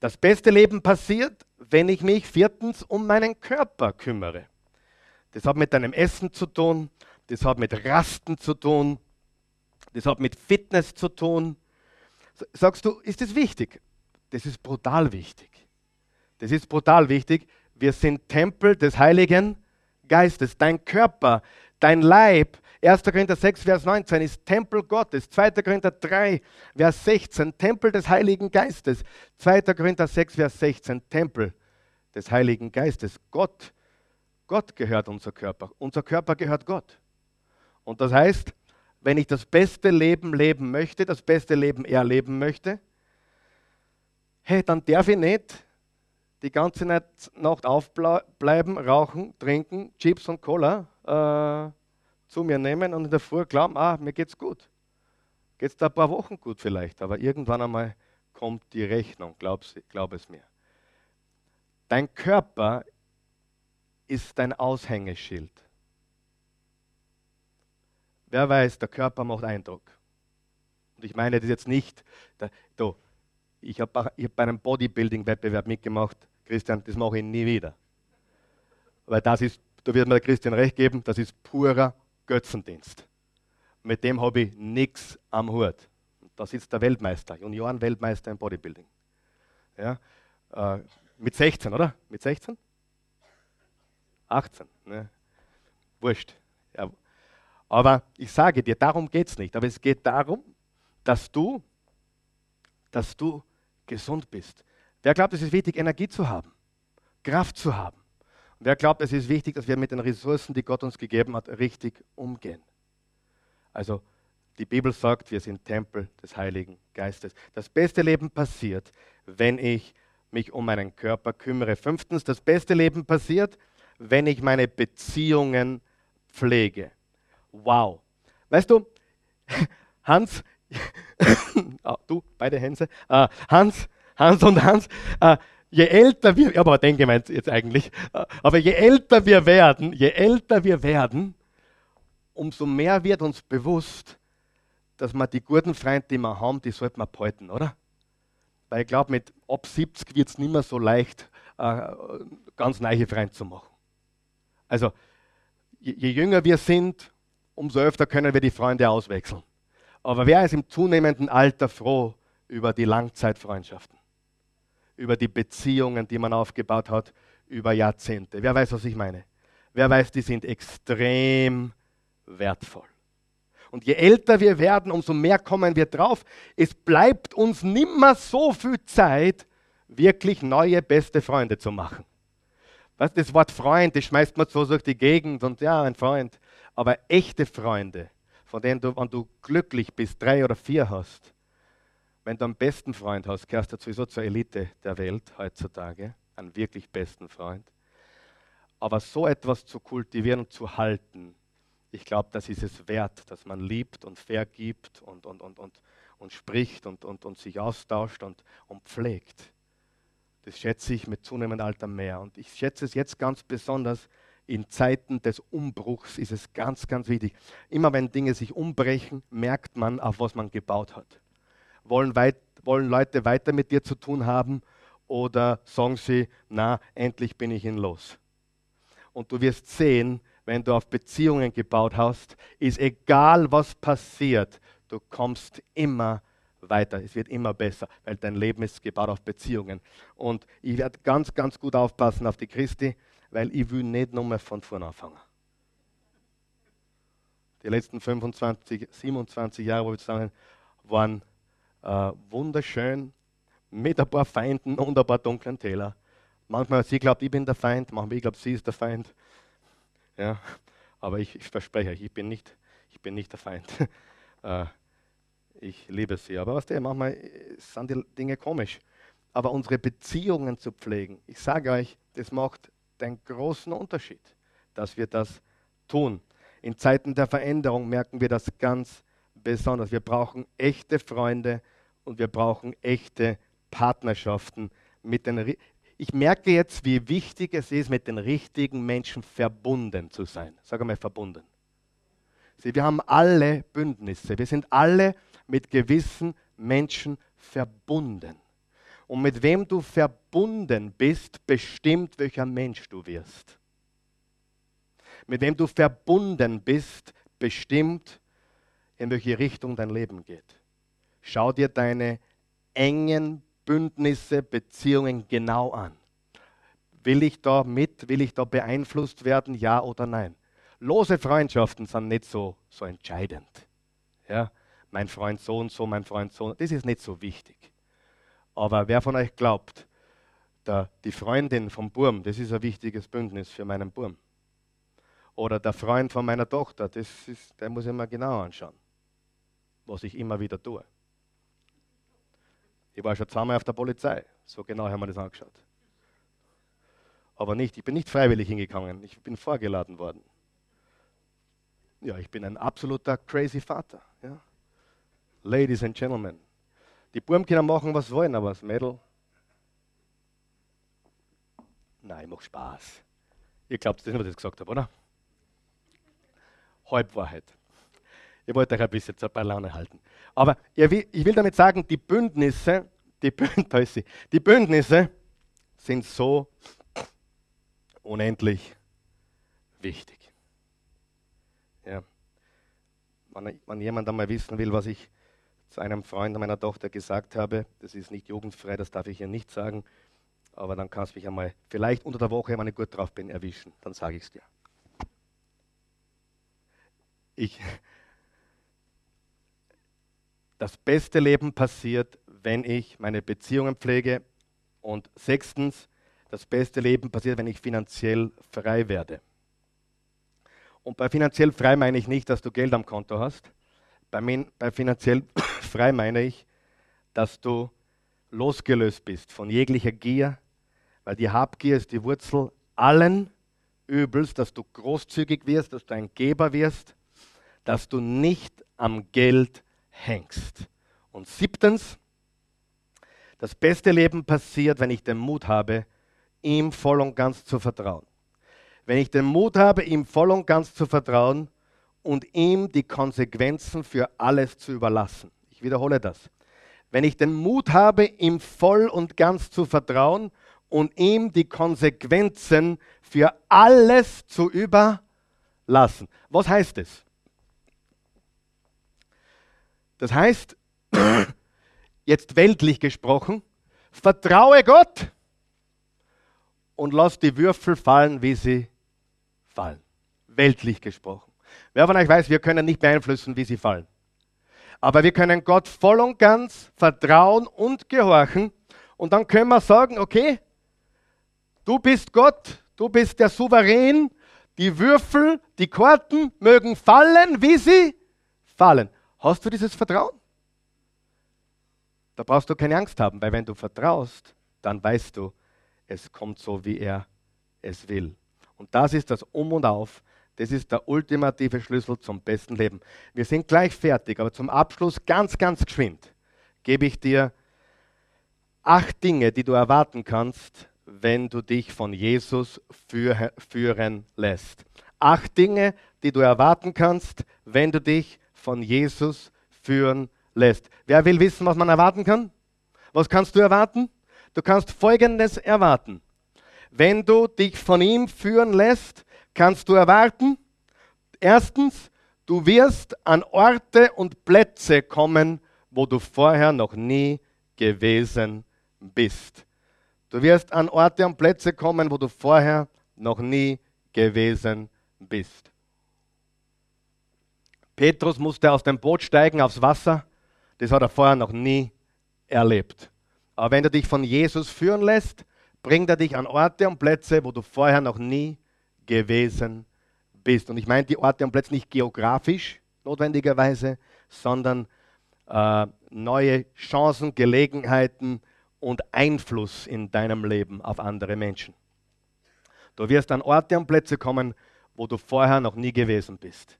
Das beste Leben passiert, wenn ich mich viertens um meinen Körper kümmere. Das hat mit deinem Essen zu tun, das hat mit Rasten zu tun, das hat mit Fitness zu tun. Sagst du, ist das wichtig? Das ist brutal wichtig. Das ist brutal wichtig. Wir sind Tempel des Heiligen Geistes. Dein Körper, dein Leib, 1. Korinther 6, Vers 19 ist Tempel Gottes. 2. Korinther 3, Vers 16, Tempel des Heiligen Geistes. 2. Korinther 6, Vers 16, Tempel des Heiligen Geistes. Gott, Gott gehört unser Körper. Unser Körper gehört Gott. Und das heißt, wenn ich das beste Leben leben möchte, das beste Leben erleben möchte, hey, dann darf ich nicht die ganze Nacht aufbleiben, rauchen, trinken, Chips und Cola äh, zu mir nehmen und in der Früh glauben, ah, mir geht's gut. Geht's da ein paar Wochen gut vielleicht, aber irgendwann einmal kommt die Rechnung, glaub, glaub es mir. Dein Körper ist dein Aushängeschild. Wer weiß, der Körper macht Eindruck. Und ich meine das jetzt nicht, da, do, ich habe hab bei einem Bodybuilding-Wettbewerb mitgemacht, Christian, das mache ich nie wieder. Weil das ist, da wird mir der Christian recht geben, das ist purer Götzendienst. Mit dem habe ich nichts am Hut. Da sitzt der Weltmeister, Junioren-Weltmeister im Bodybuilding. Ja, äh, mit 16, oder? Mit 16? 18. Ne? Wurscht. Ja. Aber ich sage dir, darum geht es nicht. Aber es geht darum, dass du, dass du gesund bist. Wer glaubt, es ist wichtig, Energie zu haben, Kraft zu haben? Und wer glaubt, es ist wichtig, dass wir mit den Ressourcen, die Gott uns gegeben hat, richtig umgehen? Also die Bibel sagt, wir sind Tempel des Heiligen Geistes. Das beste Leben passiert, wenn ich mich um meinen Körper kümmere. Fünftens, das beste Leben passiert, wenn ich meine Beziehungen pflege. Wow. Weißt du, Hans, oh, du, beide Hänse, uh, Hans, Hans und Hans, uh, je älter wir, aber den gemeint jetzt eigentlich, uh, aber je älter wir werden, je älter wir werden, umso mehr wird uns bewusst, dass wir die guten Freunde, die wir haben, die sollten wir behalten, oder? Weil ich glaube, mit ab 70 wird es nicht mehr so leicht, ganz neue Freunde zu machen. Also, je, je jünger wir sind, umso öfter können wir die Freunde auswechseln. Aber wer ist im zunehmenden Alter froh über die Langzeitfreundschaften? Über die Beziehungen, die man aufgebaut hat über Jahrzehnte? Wer weiß, was ich meine? Wer weiß, die sind extrem wertvoll. Und je älter wir werden, umso mehr kommen wir drauf. Es bleibt uns nimmer so viel Zeit, wirklich neue beste Freunde zu machen. Was, das Wort Freund, das schmeißt man so durch die Gegend und ja, ein Freund. Aber echte Freunde, von denen du, wenn du glücklich bist, drei oder vier hast, wenn du einen besten Freund hast, gehörst du sowieso zur Elite der Welt heutzutage, einen wirklich besten Freund. Aber so etwas zu kultivieren und zu halten, ich glaube, das ist es wert, dass man liebt und vergibt und, und, und, und, und spricht und, und, und sich austauscht und, und pflegt. Das schätze ich mit zunehmendem Alter mehr. Und ich schätze es jetzt ganz besonders, in Zeiten des Umbruchs ist es ganz, ganz wichtig. Immer wenn Dinge sich umbrechen, merkt man, auf was man gebaut hat. Wollen, weit, wollen Leute weiter mit dir zu tun haben oder sagen sie, na, endlich bin ich ihn los. Und du wirst sehen, wenn du auf Beziehungen gebaut hast, ist egal, was passiert, du kommst immer weiter. Es wird immer besser, weil dein Leben ist gebaut auf Beziehungen. Und ich werde ganz, ganz gut aufpassen auf die Christi weil ich will nicht nochmal von vorne anfangen. Die letzten 25, 27 Jahre, wo wir zusammen waren, äh, wunderschön, mit ein paar Feinden und ein paar dunklen Täler. Manchmal sie glaubt, ich bin der Feind, manchmal ich glaube, sie ist der Feind. Ja, aber ich, ich verspreche euch, ich bin nicht, ich bin nicht der Feind. äh, ich liebe sie. Aber was der, manchmal sind die Dinge komisch. Aber unsere Beziehungen zu pflegen, ich sage euch, das macht einen großen Unterschied, dass wir das tun. In Zeiten der Veränderung merken wir das ganz besonders. Wir brauchen echte Freunde und wir brauchen echte Partnerschaften mit den ich merke jetzt, wie wichtig es ist, mit den richtigen Menschen verbunden zu sein. Sag einmal verbunden. Sie, wir haben alle Bündnisse. Wir sind alle mit gewissen Menschen verbunden. Und mit wem du verbunden bist, bestimmt, welcher Mensch du wirst. Mit wem du verbunden bist, bestimmt, in welche Richtung dein Leben geht. Schau dir deine engen Bündnisse, Beziehungen genau an. Will ich da mit, will ich da beeinflusst werden, ja oder nein? Lose Freundschaften sind nicht so, so entscheidend. Ja, mein Freund so und so, mein Freund so, das ist nicht so wichtig. Aber wer von euch glaubt, der, die Freundin vom Burm, das ist ein wichtiges Bündnis für meinen Burm. Oder der Freund von meiner Tochter, das ist, der muss ich mir genau anschauen, was ich immer wieder tue. Ich war schon zweimal auf der Polizei, so genau haben wir das angeschaut. Aber nicht, ich bin nicht freiwillig hingegangen, ich bin vorgeladen worden. Ja, ich bin ein absoluter crazy Vater. Ja. Ladies and Gentlemen, die Buben können machen, was wollen, aber das Mädel. Nein, ich mache Spaß. Ihr glaubt nicht, was ich gesagt habe, oder? Halbwahrheit. Ich wollte euch ein bisschen zur Laune halten. Aber ich will damit sagen, die Bündnisse, die, Bündnisse, die Bündnisse sind so unendlich wichtig. Ja. Wenn, wenn jemand einmal wissen will, was ich zu einem Freund meiner Tochter gesagt habe. Das ist nicht jugendfrei, das darf ich ihr nicht sagen. Aber dann kannst du mich einmal, vielleicht unter der Woche, wenn ich gut drauf bin, erwischen. Dann sage ich es dir. Ich, das beste Leben passiert, wenn ich meine Beziehungen pflege. Und sechstens, das beste Leben passiert, wenn ich finanziell frei werde. Und bei finanziell frei meine ich nicht, dass du Geld am Konto hast. Bei, bei finanziell frei meine ich, dass du losgelöst bist von jeglicher Gier, weil die Habgier ist die Wurzel allen Übels, dass du großzügig wirst, dass du ein Geber wirst, dass du nicht am Geld hängst. Und siebtens, das beste Leben passiert, wenn ich den Mut habe, ihm voll und ganz zu vertrauen. Wenn ich den Mut habe, ihm voll und ganz zu vertrauen und ihm die Konsequenzen für alles zu überlassen. Ich wiederhole das. Wenn ich den Mut habe, ihm voll und ganz zu vertrauen und ihm die Konsequenzen für alles zu überlassen. Was heißt es? Das heißt, jetzt weltlich gesprochen, vertraue Gott und lass die Würfel fallen, wie sie fallen. Weltlich gesprochen. Wer von euch weiß, wir können nicht beeinflussen, wie sie fallen. Aber wir können Gott voll und ganz vertrauen und gehorchen. Und dann können wir sagen, okay, du bist Gott, du bist der Souverän, die Würfel, die Karten mögen fallen, wie sie fallen. Hast du dieses Vertrauen? Da brauchst du keine Angst haben, weil wenn du vertraust, dann weißt du, es kommt so, wie er es will. Und das ist das Um und Auf das ist der ultimative Schlüssel zum besten Leben. Wir sind gleich fertig, aber zum Abschluss ganz, ganz geschwind gebe ich dir acht Dinge, die du erwarten kannst, wenn du dich von Jesus führen lässt. Acht Dinge, die du erwarten kannst, wenn du dich von Jesus führen lässt. Wer will wissen, was man erwarten kann? Was kannst du erwarten? Du kannst Folgendes erwarten. Wenn du dich von ihm führen lässt, kannst du erwarten? Erstens, du wirst an Orte und Plätze kommen, wo du vorher noch nie gewesen bist. Du wirst an Orte und Plätze kommen, wo du vorher noch nie gewesen bist. Petrus musste aus dem Boot steigen aufs Wasser. Das hat er vorher noch nie erlebt. Aber wenn du dich von Jesus führen lässt, bringt er dich an Orte und Plätze, wo du vorher noch nie gewesen bist. Und ich meine die Orte und Plätze nicht geografisch notwendigerweise, sondern äh, neue Chancen, Gelegenheiten und Einfluss in deinem Leben auf andere Menschen. Du wirst an Orte und Plätze kommen, wo du vorher noch nie gewesen bist.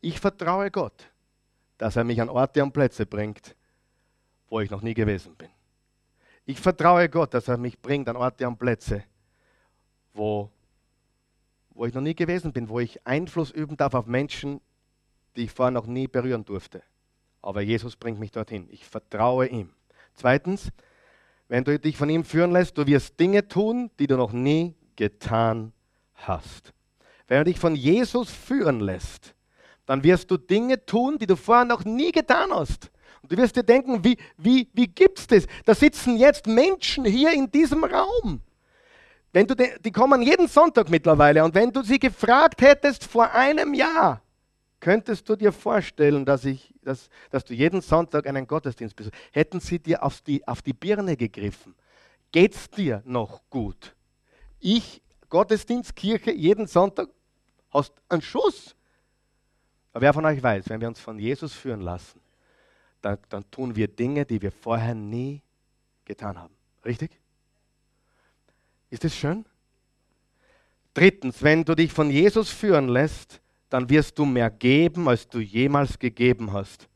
Ich vertraue Gott, dass er mich an Orte und Plätze bringt, wo ich noch nie gewesen bin. Ich vertraue Gott, dass er mich bringt an Orte und Plätze, wo, wo ich noch nie gewesen bin, wo ich Einfluss üben darf auf Menschen, die ich vorher noch nie berühren durfte. Aber Jesus bringt mich dorthin. Ich vertraue ihm. Zweitens, wenn du dich von ihm führen lässt, du wirst Dinge tun, die du noch nie getan hast. Wenn du dich von Jesus führen lässt, dann wirst du Dinge tun, die du vorher noch nie getan hast. Und du wirst dir denken, wie, wie, wie gibt es das? Da sitzen jetzt Menschen hier in diesem Raum. Wenn du die, die kommen jeden Sonntag mittlerweile. Und wenn du sie gefragt hättest vor einem Jahr, könntest du dir vorstellen, dass, ich, dass, dass du jeden Sonntag einen Gottesdienst besuchst? Hätten sie dir auf die, auf die Birne gegriffen? Geht es dir noch gut? Ich, Gottesdienst, Kirche, jeden Sonntag, hast einen Schuss. Aber wer von euch weiß, wenn wir uns von Jesus führen lassen, dann, dann tun wir Dinge, die wir vorher nie getan haben. Richtig? Ist das schön? Drittens, wenn du dich von Jesus führen lässt, dann wirst du mehr geben, als du jemals gegeben hast.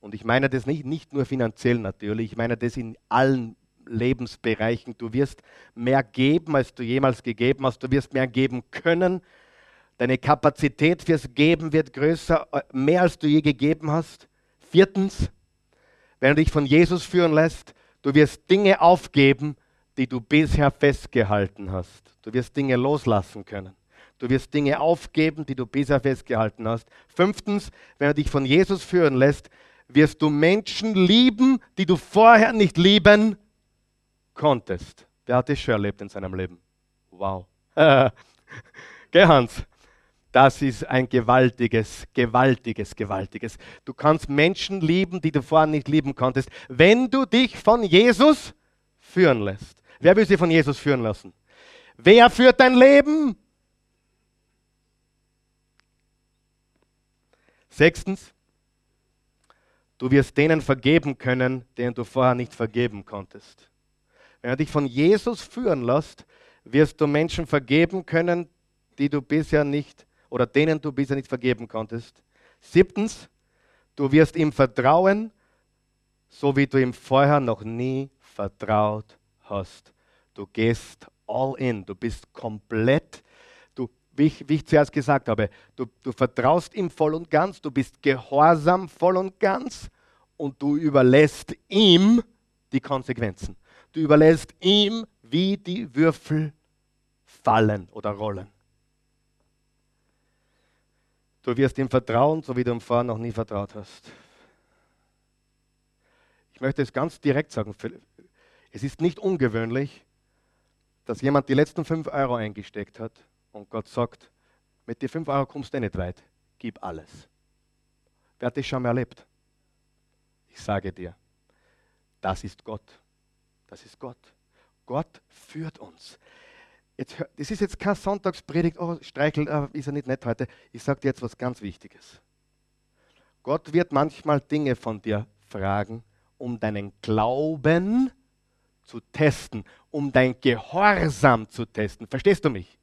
Und ich meine das nicht, nicht nur finanziell natürlich, ich meine das in allen Lebensbereichen. Du wirst mehr geben, als du jemals gegeben hast. Du wirst mehr geben können. Deine Kapazität fürs Geben wird größer, äh, mehr als du je gegeben hast. Viertens, wenn du dich von Jesus führen lässt, du wirst Dinge aufgeben, die du bisher festgehalten hast. Du wirst Dinge loslassen können. Du wirst Dinge aufgeben, die du bisher festgehalten hast. Fünftens, wenn du dich von Jesus führen lässt, wirst du Menschen lieben, die du vorher nicht lieben konntest. Wer hat das schon erlebt in seinem Leben? Wow. Geh Hans? Das ist ein gewaltiges, gewaltiges, gewaltiges. Du kannst Menschen lieben, die du vorher nicht lieben konntest, wenn du dich von Jesus führen lässt. Wer will sich von Jesus führen lassen? Wer führt dein Leben? Sechstens, du wirst denen vergeben können, denen du vorher nicht vergeben konntest. Wenn du dich von Jesus führen lässt, wirst du Menschen vergeben können, die du bisher nicht oder denen du bisher nicht vergeben konntest. Siebtens, du wirst ihm vertrauen, so wie du ihm vorher noch nie vertraut hast. Du gehst all in, du bist komplett, wie, ich, wie ich zuerst gesagt habe, du, du vertraust ihm voll und ganz, du bist gehorsam voll und ganz und du überlässt ihm die Konsequenzen. Du überlässt ihm, wie die Würfel fallen oder rollen. Du wirst ihm vertrauen, so wie du ihm vorher noch nie vertraut hast. Ich möchte es ganz direkt sagen. Es ist nicht ungewöhnlich, dass jemand die letzten 5 Euro eingesteckt hat und Gott sagt, mit den 5 Euro kommst du nicht weit, gib alles. Wer hat das schon mal erlebt? Ich sage dir, das ist Gott. Das ist Gott. Gott führt uns. Jetzt, das ist jetzt kein Sonntagspredigt, oh, Streichel äh, ist er nicht nett heute. Ich sage dir jetzt was ganz Wichtiges. Gott wird manchmal Dinge von dir fragen, um deinen Glauben zu testen, um dein Gehorsam zu testen. Verstehst du mich?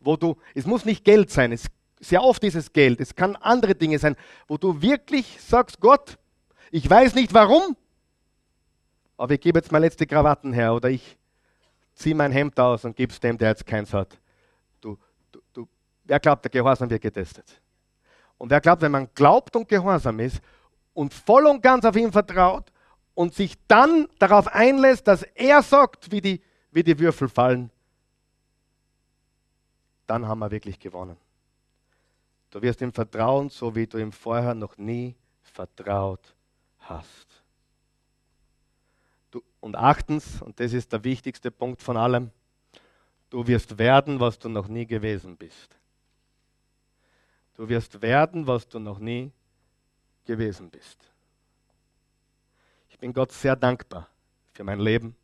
Wo du, es muss nicht Geld sein, es, sehr oft ist es Geld, es kann andere Dinge sein, wo du wirklich sagst, Gott, ich weiß nicht warum, aber ich gebe jetzt mal letzte Krawatten her oder ich zieh mein Hemd aus und gib's dem, der jetzt keins hat. Du, du, du, wer glaubt, der Gehorsam wird getestet? Und wer glaubt, wenn man glaubt und gehorsam ist und voll und ganz auf ihn vertraut und sich dann darauf einlässt, dass er sagt, wie die, wie die Würfel fallen, dann haben wir wirklich gewonnen. Du wirst ihm vertrauen, so wie du ihm vorher noch nie vertraut hast. Du, und achtens, und das ist der wichtigste Punkt von allem, du wirst werden, was du noch nie gewesen bist. Du wirst werden, was du noch nie gewesen bist. Ich bin Gott sehr dankbar für mein Leben.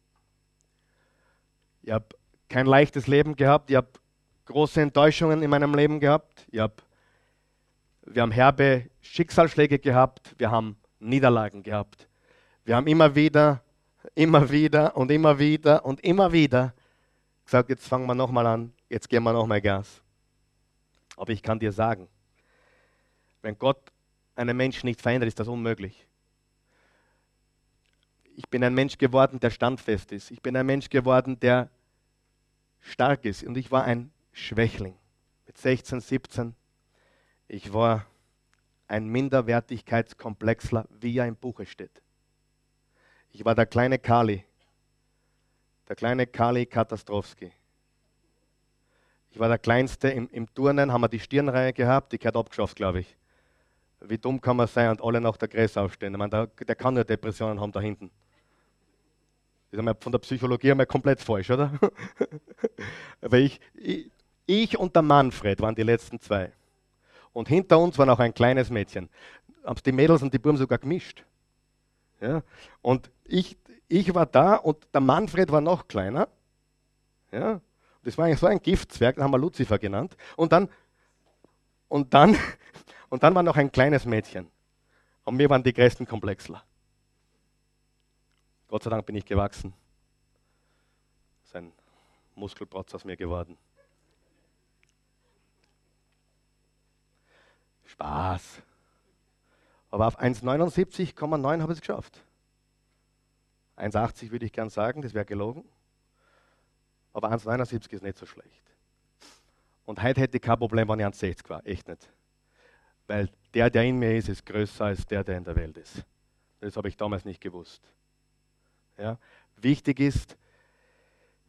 Ich habe kein leichtes Leben gehabt. Ich habe große Enttäuschungen in meinem Leben gehabt. Ich hab, wir haben herbe Schicksalsschläge gehabt. Wir haben Niederlagen gehabt. Wir haben immer wieder immer wieder und immer wieder und immer wieder gesagt, jetzt fangen wir nochmal an, jetzt gehen wir nochmal Gas. Aber ich kann dir sagen, wenn Gott einen Menschen nicht verändert, ist das unmöglich. Ich bin ein Mensch geworden, der standfest ist. Ich bin ein Mensch geworden, der stark ist. Und ich war ein Schwächling. Mit 16, 17. Ich war ein Minderwertigkeitskomplexler, wie er im Buche steht. Ich war der kleine Kali. Der kleine Kali Katastrowski. Ich war der Kleinste im, im Turnen, haben wir die Stirnreihe gehabt, die gehört abgeschafft, glaube ich. Wie dumm kann man sein und alle nach der Gräse aufstehen? Ich meine, der, der kann nur Depressionen haben da hinten. Ist von der Psychologie einmal komplett falsch, oder? Aber ich, ich, ich und der Manfred waren die letzten zwei. Und hinter uns war noch ein kleines Mädchen. Haben die Mädels und die Buben sogar gemischt. Ja? Und ich, ich war da und der Manfred war noch kleiner. Ja? Das war eigentlich so ein Giftzwerg, den haben wir Lucifer genannt. Und dann, und dann, und dann war noch ein kleines Mädchen. Und wir waren die größten Komplexler. Gott sei Dank bin ich gewachsen. Das ist ein Muskelprotz aus mir geworden. Spaß. Aber auf 1,79,9 habe ich es geschafft. 1,80 würde ich gern sagen, das wäre gelogen. Aber 1,79 ist nicht so schlecht. Und heute hätte ich kein Problem, wenn ich 1,60 war. Echt nicht. Weil der, der in mir ist, ist größer als der, der in der Welt ist. Das habe ich damals nicht gewusst. Ja? Wichtig ist,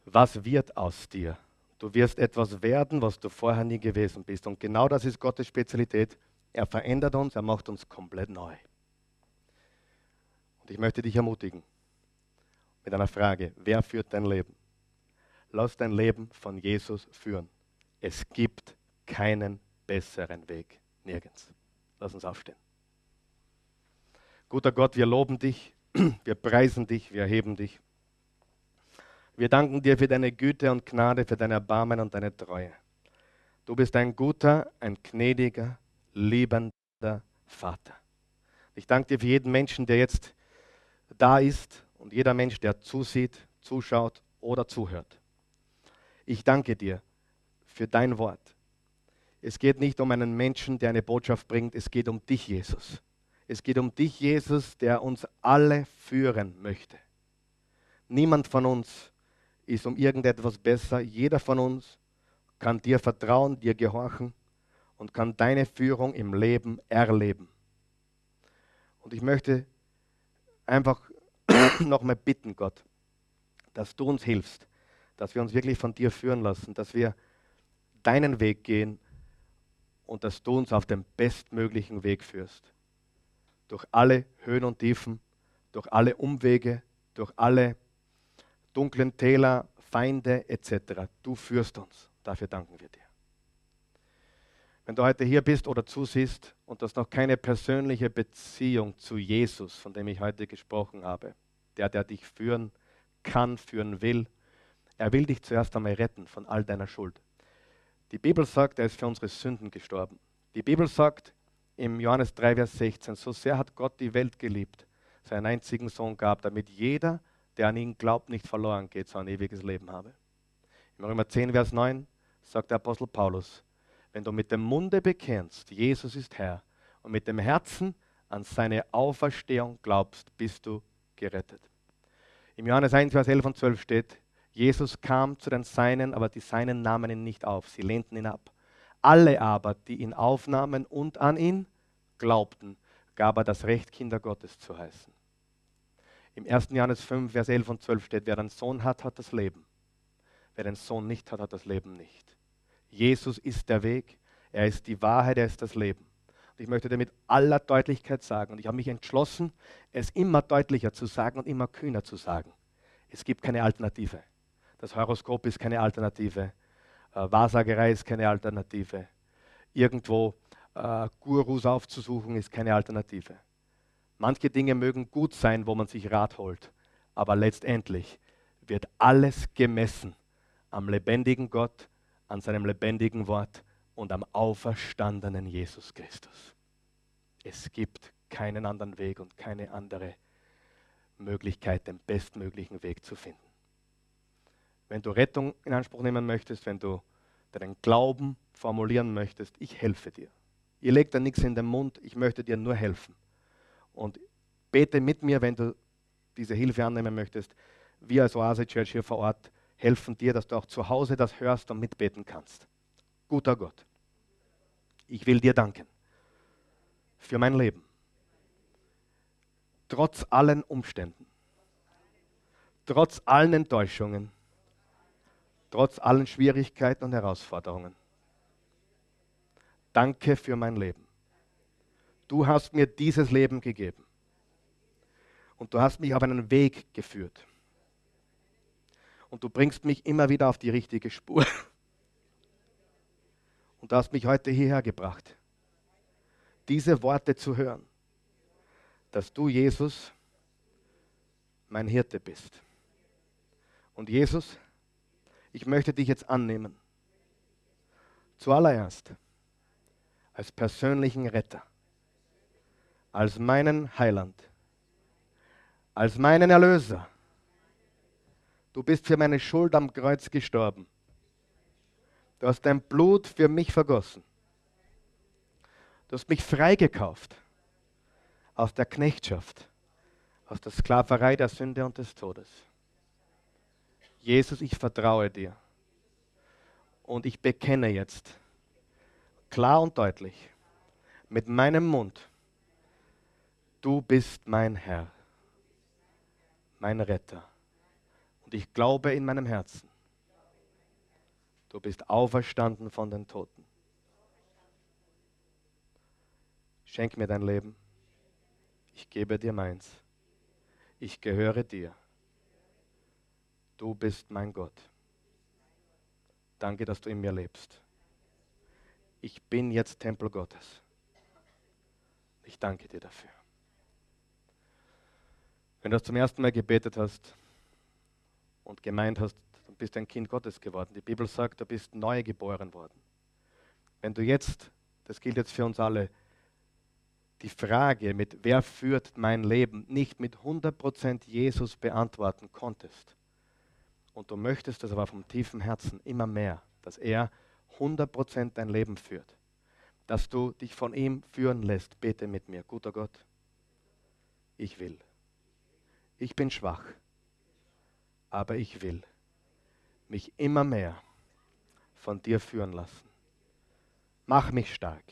was wird aus dir? Du wirst etwas werden, was du vorher nie gewesen bist. Und genau das ist Gottes Spezialität. Er verändert uns, er macht uns komplett neu. Und ich möchte dich ermutigen mit einer Frage. Wer führt dein Leben? Lass dein Leben von Jesus führen. Es gibt keinen besseren Weg. Nirgends. Lass uns aufstehen. Guter Gott, wir loben dich, wir preisen dich, wir erheben dich. Wir danken dir für deine Güte und Gnade, für dein Erbarmen und deine Treue. Du bist ein guter, ein gnädiger, liebender Vater. Ich danke dir für jeden Menschen, der jetzt da ist und jeder Mensch, der zusieht, zuschaut oder zuhört. Ich danke dir für dein Wort. Es geht nicht um einen Menschen, der eine Botschaft bringt, es geht um dich, Jesus. Es geht um dich, Jesus, der uns alle führen möchte. Niemand von uns ist um irgendetwas besser. Jeder von uns kann dir vertrauen, dir gehorchen und kann deine Führung im Leben erleben. Und ich möchte einfach nochmal bitten, Gott, dass du uns hilfst, dass wir uns wirklich von dir führen lassen, dass wir deinen Weg gehen und dass du uns auf den bestmöglichen Weg führst. Durch alle Höhen und Tiefen, durch alle Umwege, durch alle dunklen Täler, Feinde etc. Du führst uns. Dafür danken wir dir. Wenn du heute hier bist oder zusiehst und das noch keine persönliche Beziehung zu Jesus, von dem ich heute gesprochen habe, der, der dich führen kann, führen will, er will dich zuerst einmal retten von all deiner Schuld. Die Bibel sagt, er ist für unsere Sünden gestorben. Die Bibel sagt im Johannes 3, Vers 16, so sehr hat Gott die Welt geliebt, seinen einzigen Sohn gab, damit jeder, der an ihn glaubt, nicht verloren geht, sondern ewiges Leben habe. Im Römer 10, Vers 9 sagt der Apostel Paulus, wenn du mit dem Munde bekennst, Jesus ist Herr, und mit dem Herzen an seine Auferstehung glaubst, bist du gerettet. Im Johannes 1, Vers 11 und 12 steht, Jesus kam zu den Seinen, aber die Seinen nahmen ihn nicht auf, sie lehnten ihn ab. Alle aber, die ihn aufnahmen und an ihn glaubten, gab er das Recht, Kinder Gottes zu heißen. Im 1. Johannes 5, Vers 11 und 12 steht, wer einen Sohn hat, hat das Leben. Wer den Sohn nicht hat, hat das Leben nicht. Jesus ist der Weg, er ist die Wahrheit, er ist das Leben. Und ich möchte dir mit aller Deutlichkeit sagen, und ich habe mich entschlossen, es immer deutlicher zu sagen und immer kühner zu sagen. Es gibt keine Alternative. Das Horoskop ist keine Alternative. Äh, Wahrsagerei ist keine Alternative. Irgendwo äh, Gurus aufzusuchen ist keine Alternative. Manche Dinge mögen gut sein, wo man sich Rat holt, aber letztendlich wird alles gemessen am lebendigen Gott, an seinem lebendigen Wort und am auferstandenen Jesus Christus. Es gibt keinen anderen Weg und keine andere Möglichkeit, den bestmöglichen Weg zu finden. Wenn du Rettung in Anspruch nehmen möchtest, wenn du deinen Glauben formulieren möchtest, ich helfe dir. Ihr legt da nichts in den Mund, ich möchte dir nur helfen. Und bete mit mir, wenn du diese Hilfe annehmen möchtest, wir als Oase Church hier vor Ort helfen dir, dass du auch zu Hause das hörst und mitbeten kannst. Guter Gott, ich will dir danken für mein Leben. Trotz allen Umständen, trotz allen Enttäuschungen, trotz allen Schwierigkeiten und Herausforderungen. Danke für mein Leben. Du hast mir dieses Leben gegeben. Und du hast mich auf einen Weg geführt. Und du bringst mich immer wieder auf die richtige Spur. Und du hast mich heute hierher gebracht, diese Worte zu hören, dass du, Jesus, mein Hirte bist. Und Jesus, ich möchte dich jetzt annehmen. Zuallererst als persönlichen Retter, als meinen Heiland, als meinen Erlöser. Du bist für meine Schuld am Kreuz gestorben. Du hast dein Blut für mich vergossen. Du hast mich freigekauft aus der Knechtschaft, aus der Sklaverei der Sünde und des Todes. Jesus, ich vertraue dir. Und ich bekenne jetzt klar und deutlich mit meinem Mund, du bist mein Herr, mein Retter. Und ich glaube in meinem Herzen, Du bist auferstanden von den Toten. Schenk mir dein Leben. Ich gebe dir meins. Ich gehöre dir. Du bist mein Gott. Danke, dass du in mir lebst. Ich bin jetzt Tempel Gottes. Ich danke dir dafür. Wenn du das zum ersten Mal gebetet hast und gemeint hast, bist ein Kind Gottes geworden. Die Bibel sagt, du bist neu geboren worden. Wenn du jetzt, das gilt jetzt für uns alle, die Frage mit wer führt mein Leben nicht mit 100% Jesus beantworten konntest und du möchtest das aber vom tiefen Herzen immer mehr, dass er 100% dein Leben führt, dass du dich von ihm führen lässt, bete mit mir, guter Gott, ich will. Ich bin schwach, aber ich will mich immer mehr von dir führen lassen. Mach mich stark.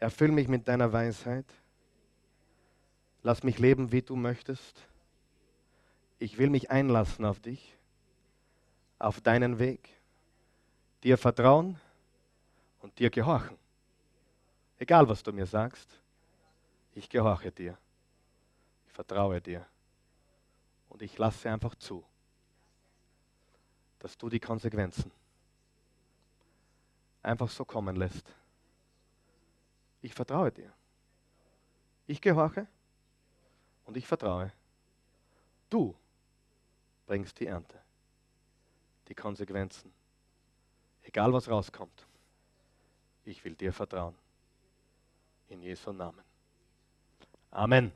Erfüll mich mit deiner Weisheit. Lass mich leben, wie du möchtest. Ich will mich einlassen auf dich, auf deinen Weg, dir vertrauen und dir gehorchen. Egal, was du mir sagst, ich gehorche dir. Ich vertraue dir. Und ich lasse einfach zu dass du die Konsequenzen einfach so kommen lässt. Ich vertraue dir. Ich gehorche und ich vertraue. Du bringst die Ernte, die Konsequenzen. Egal was rauskommt, ich will dir vertrauen. In Jesu Namen. Amen.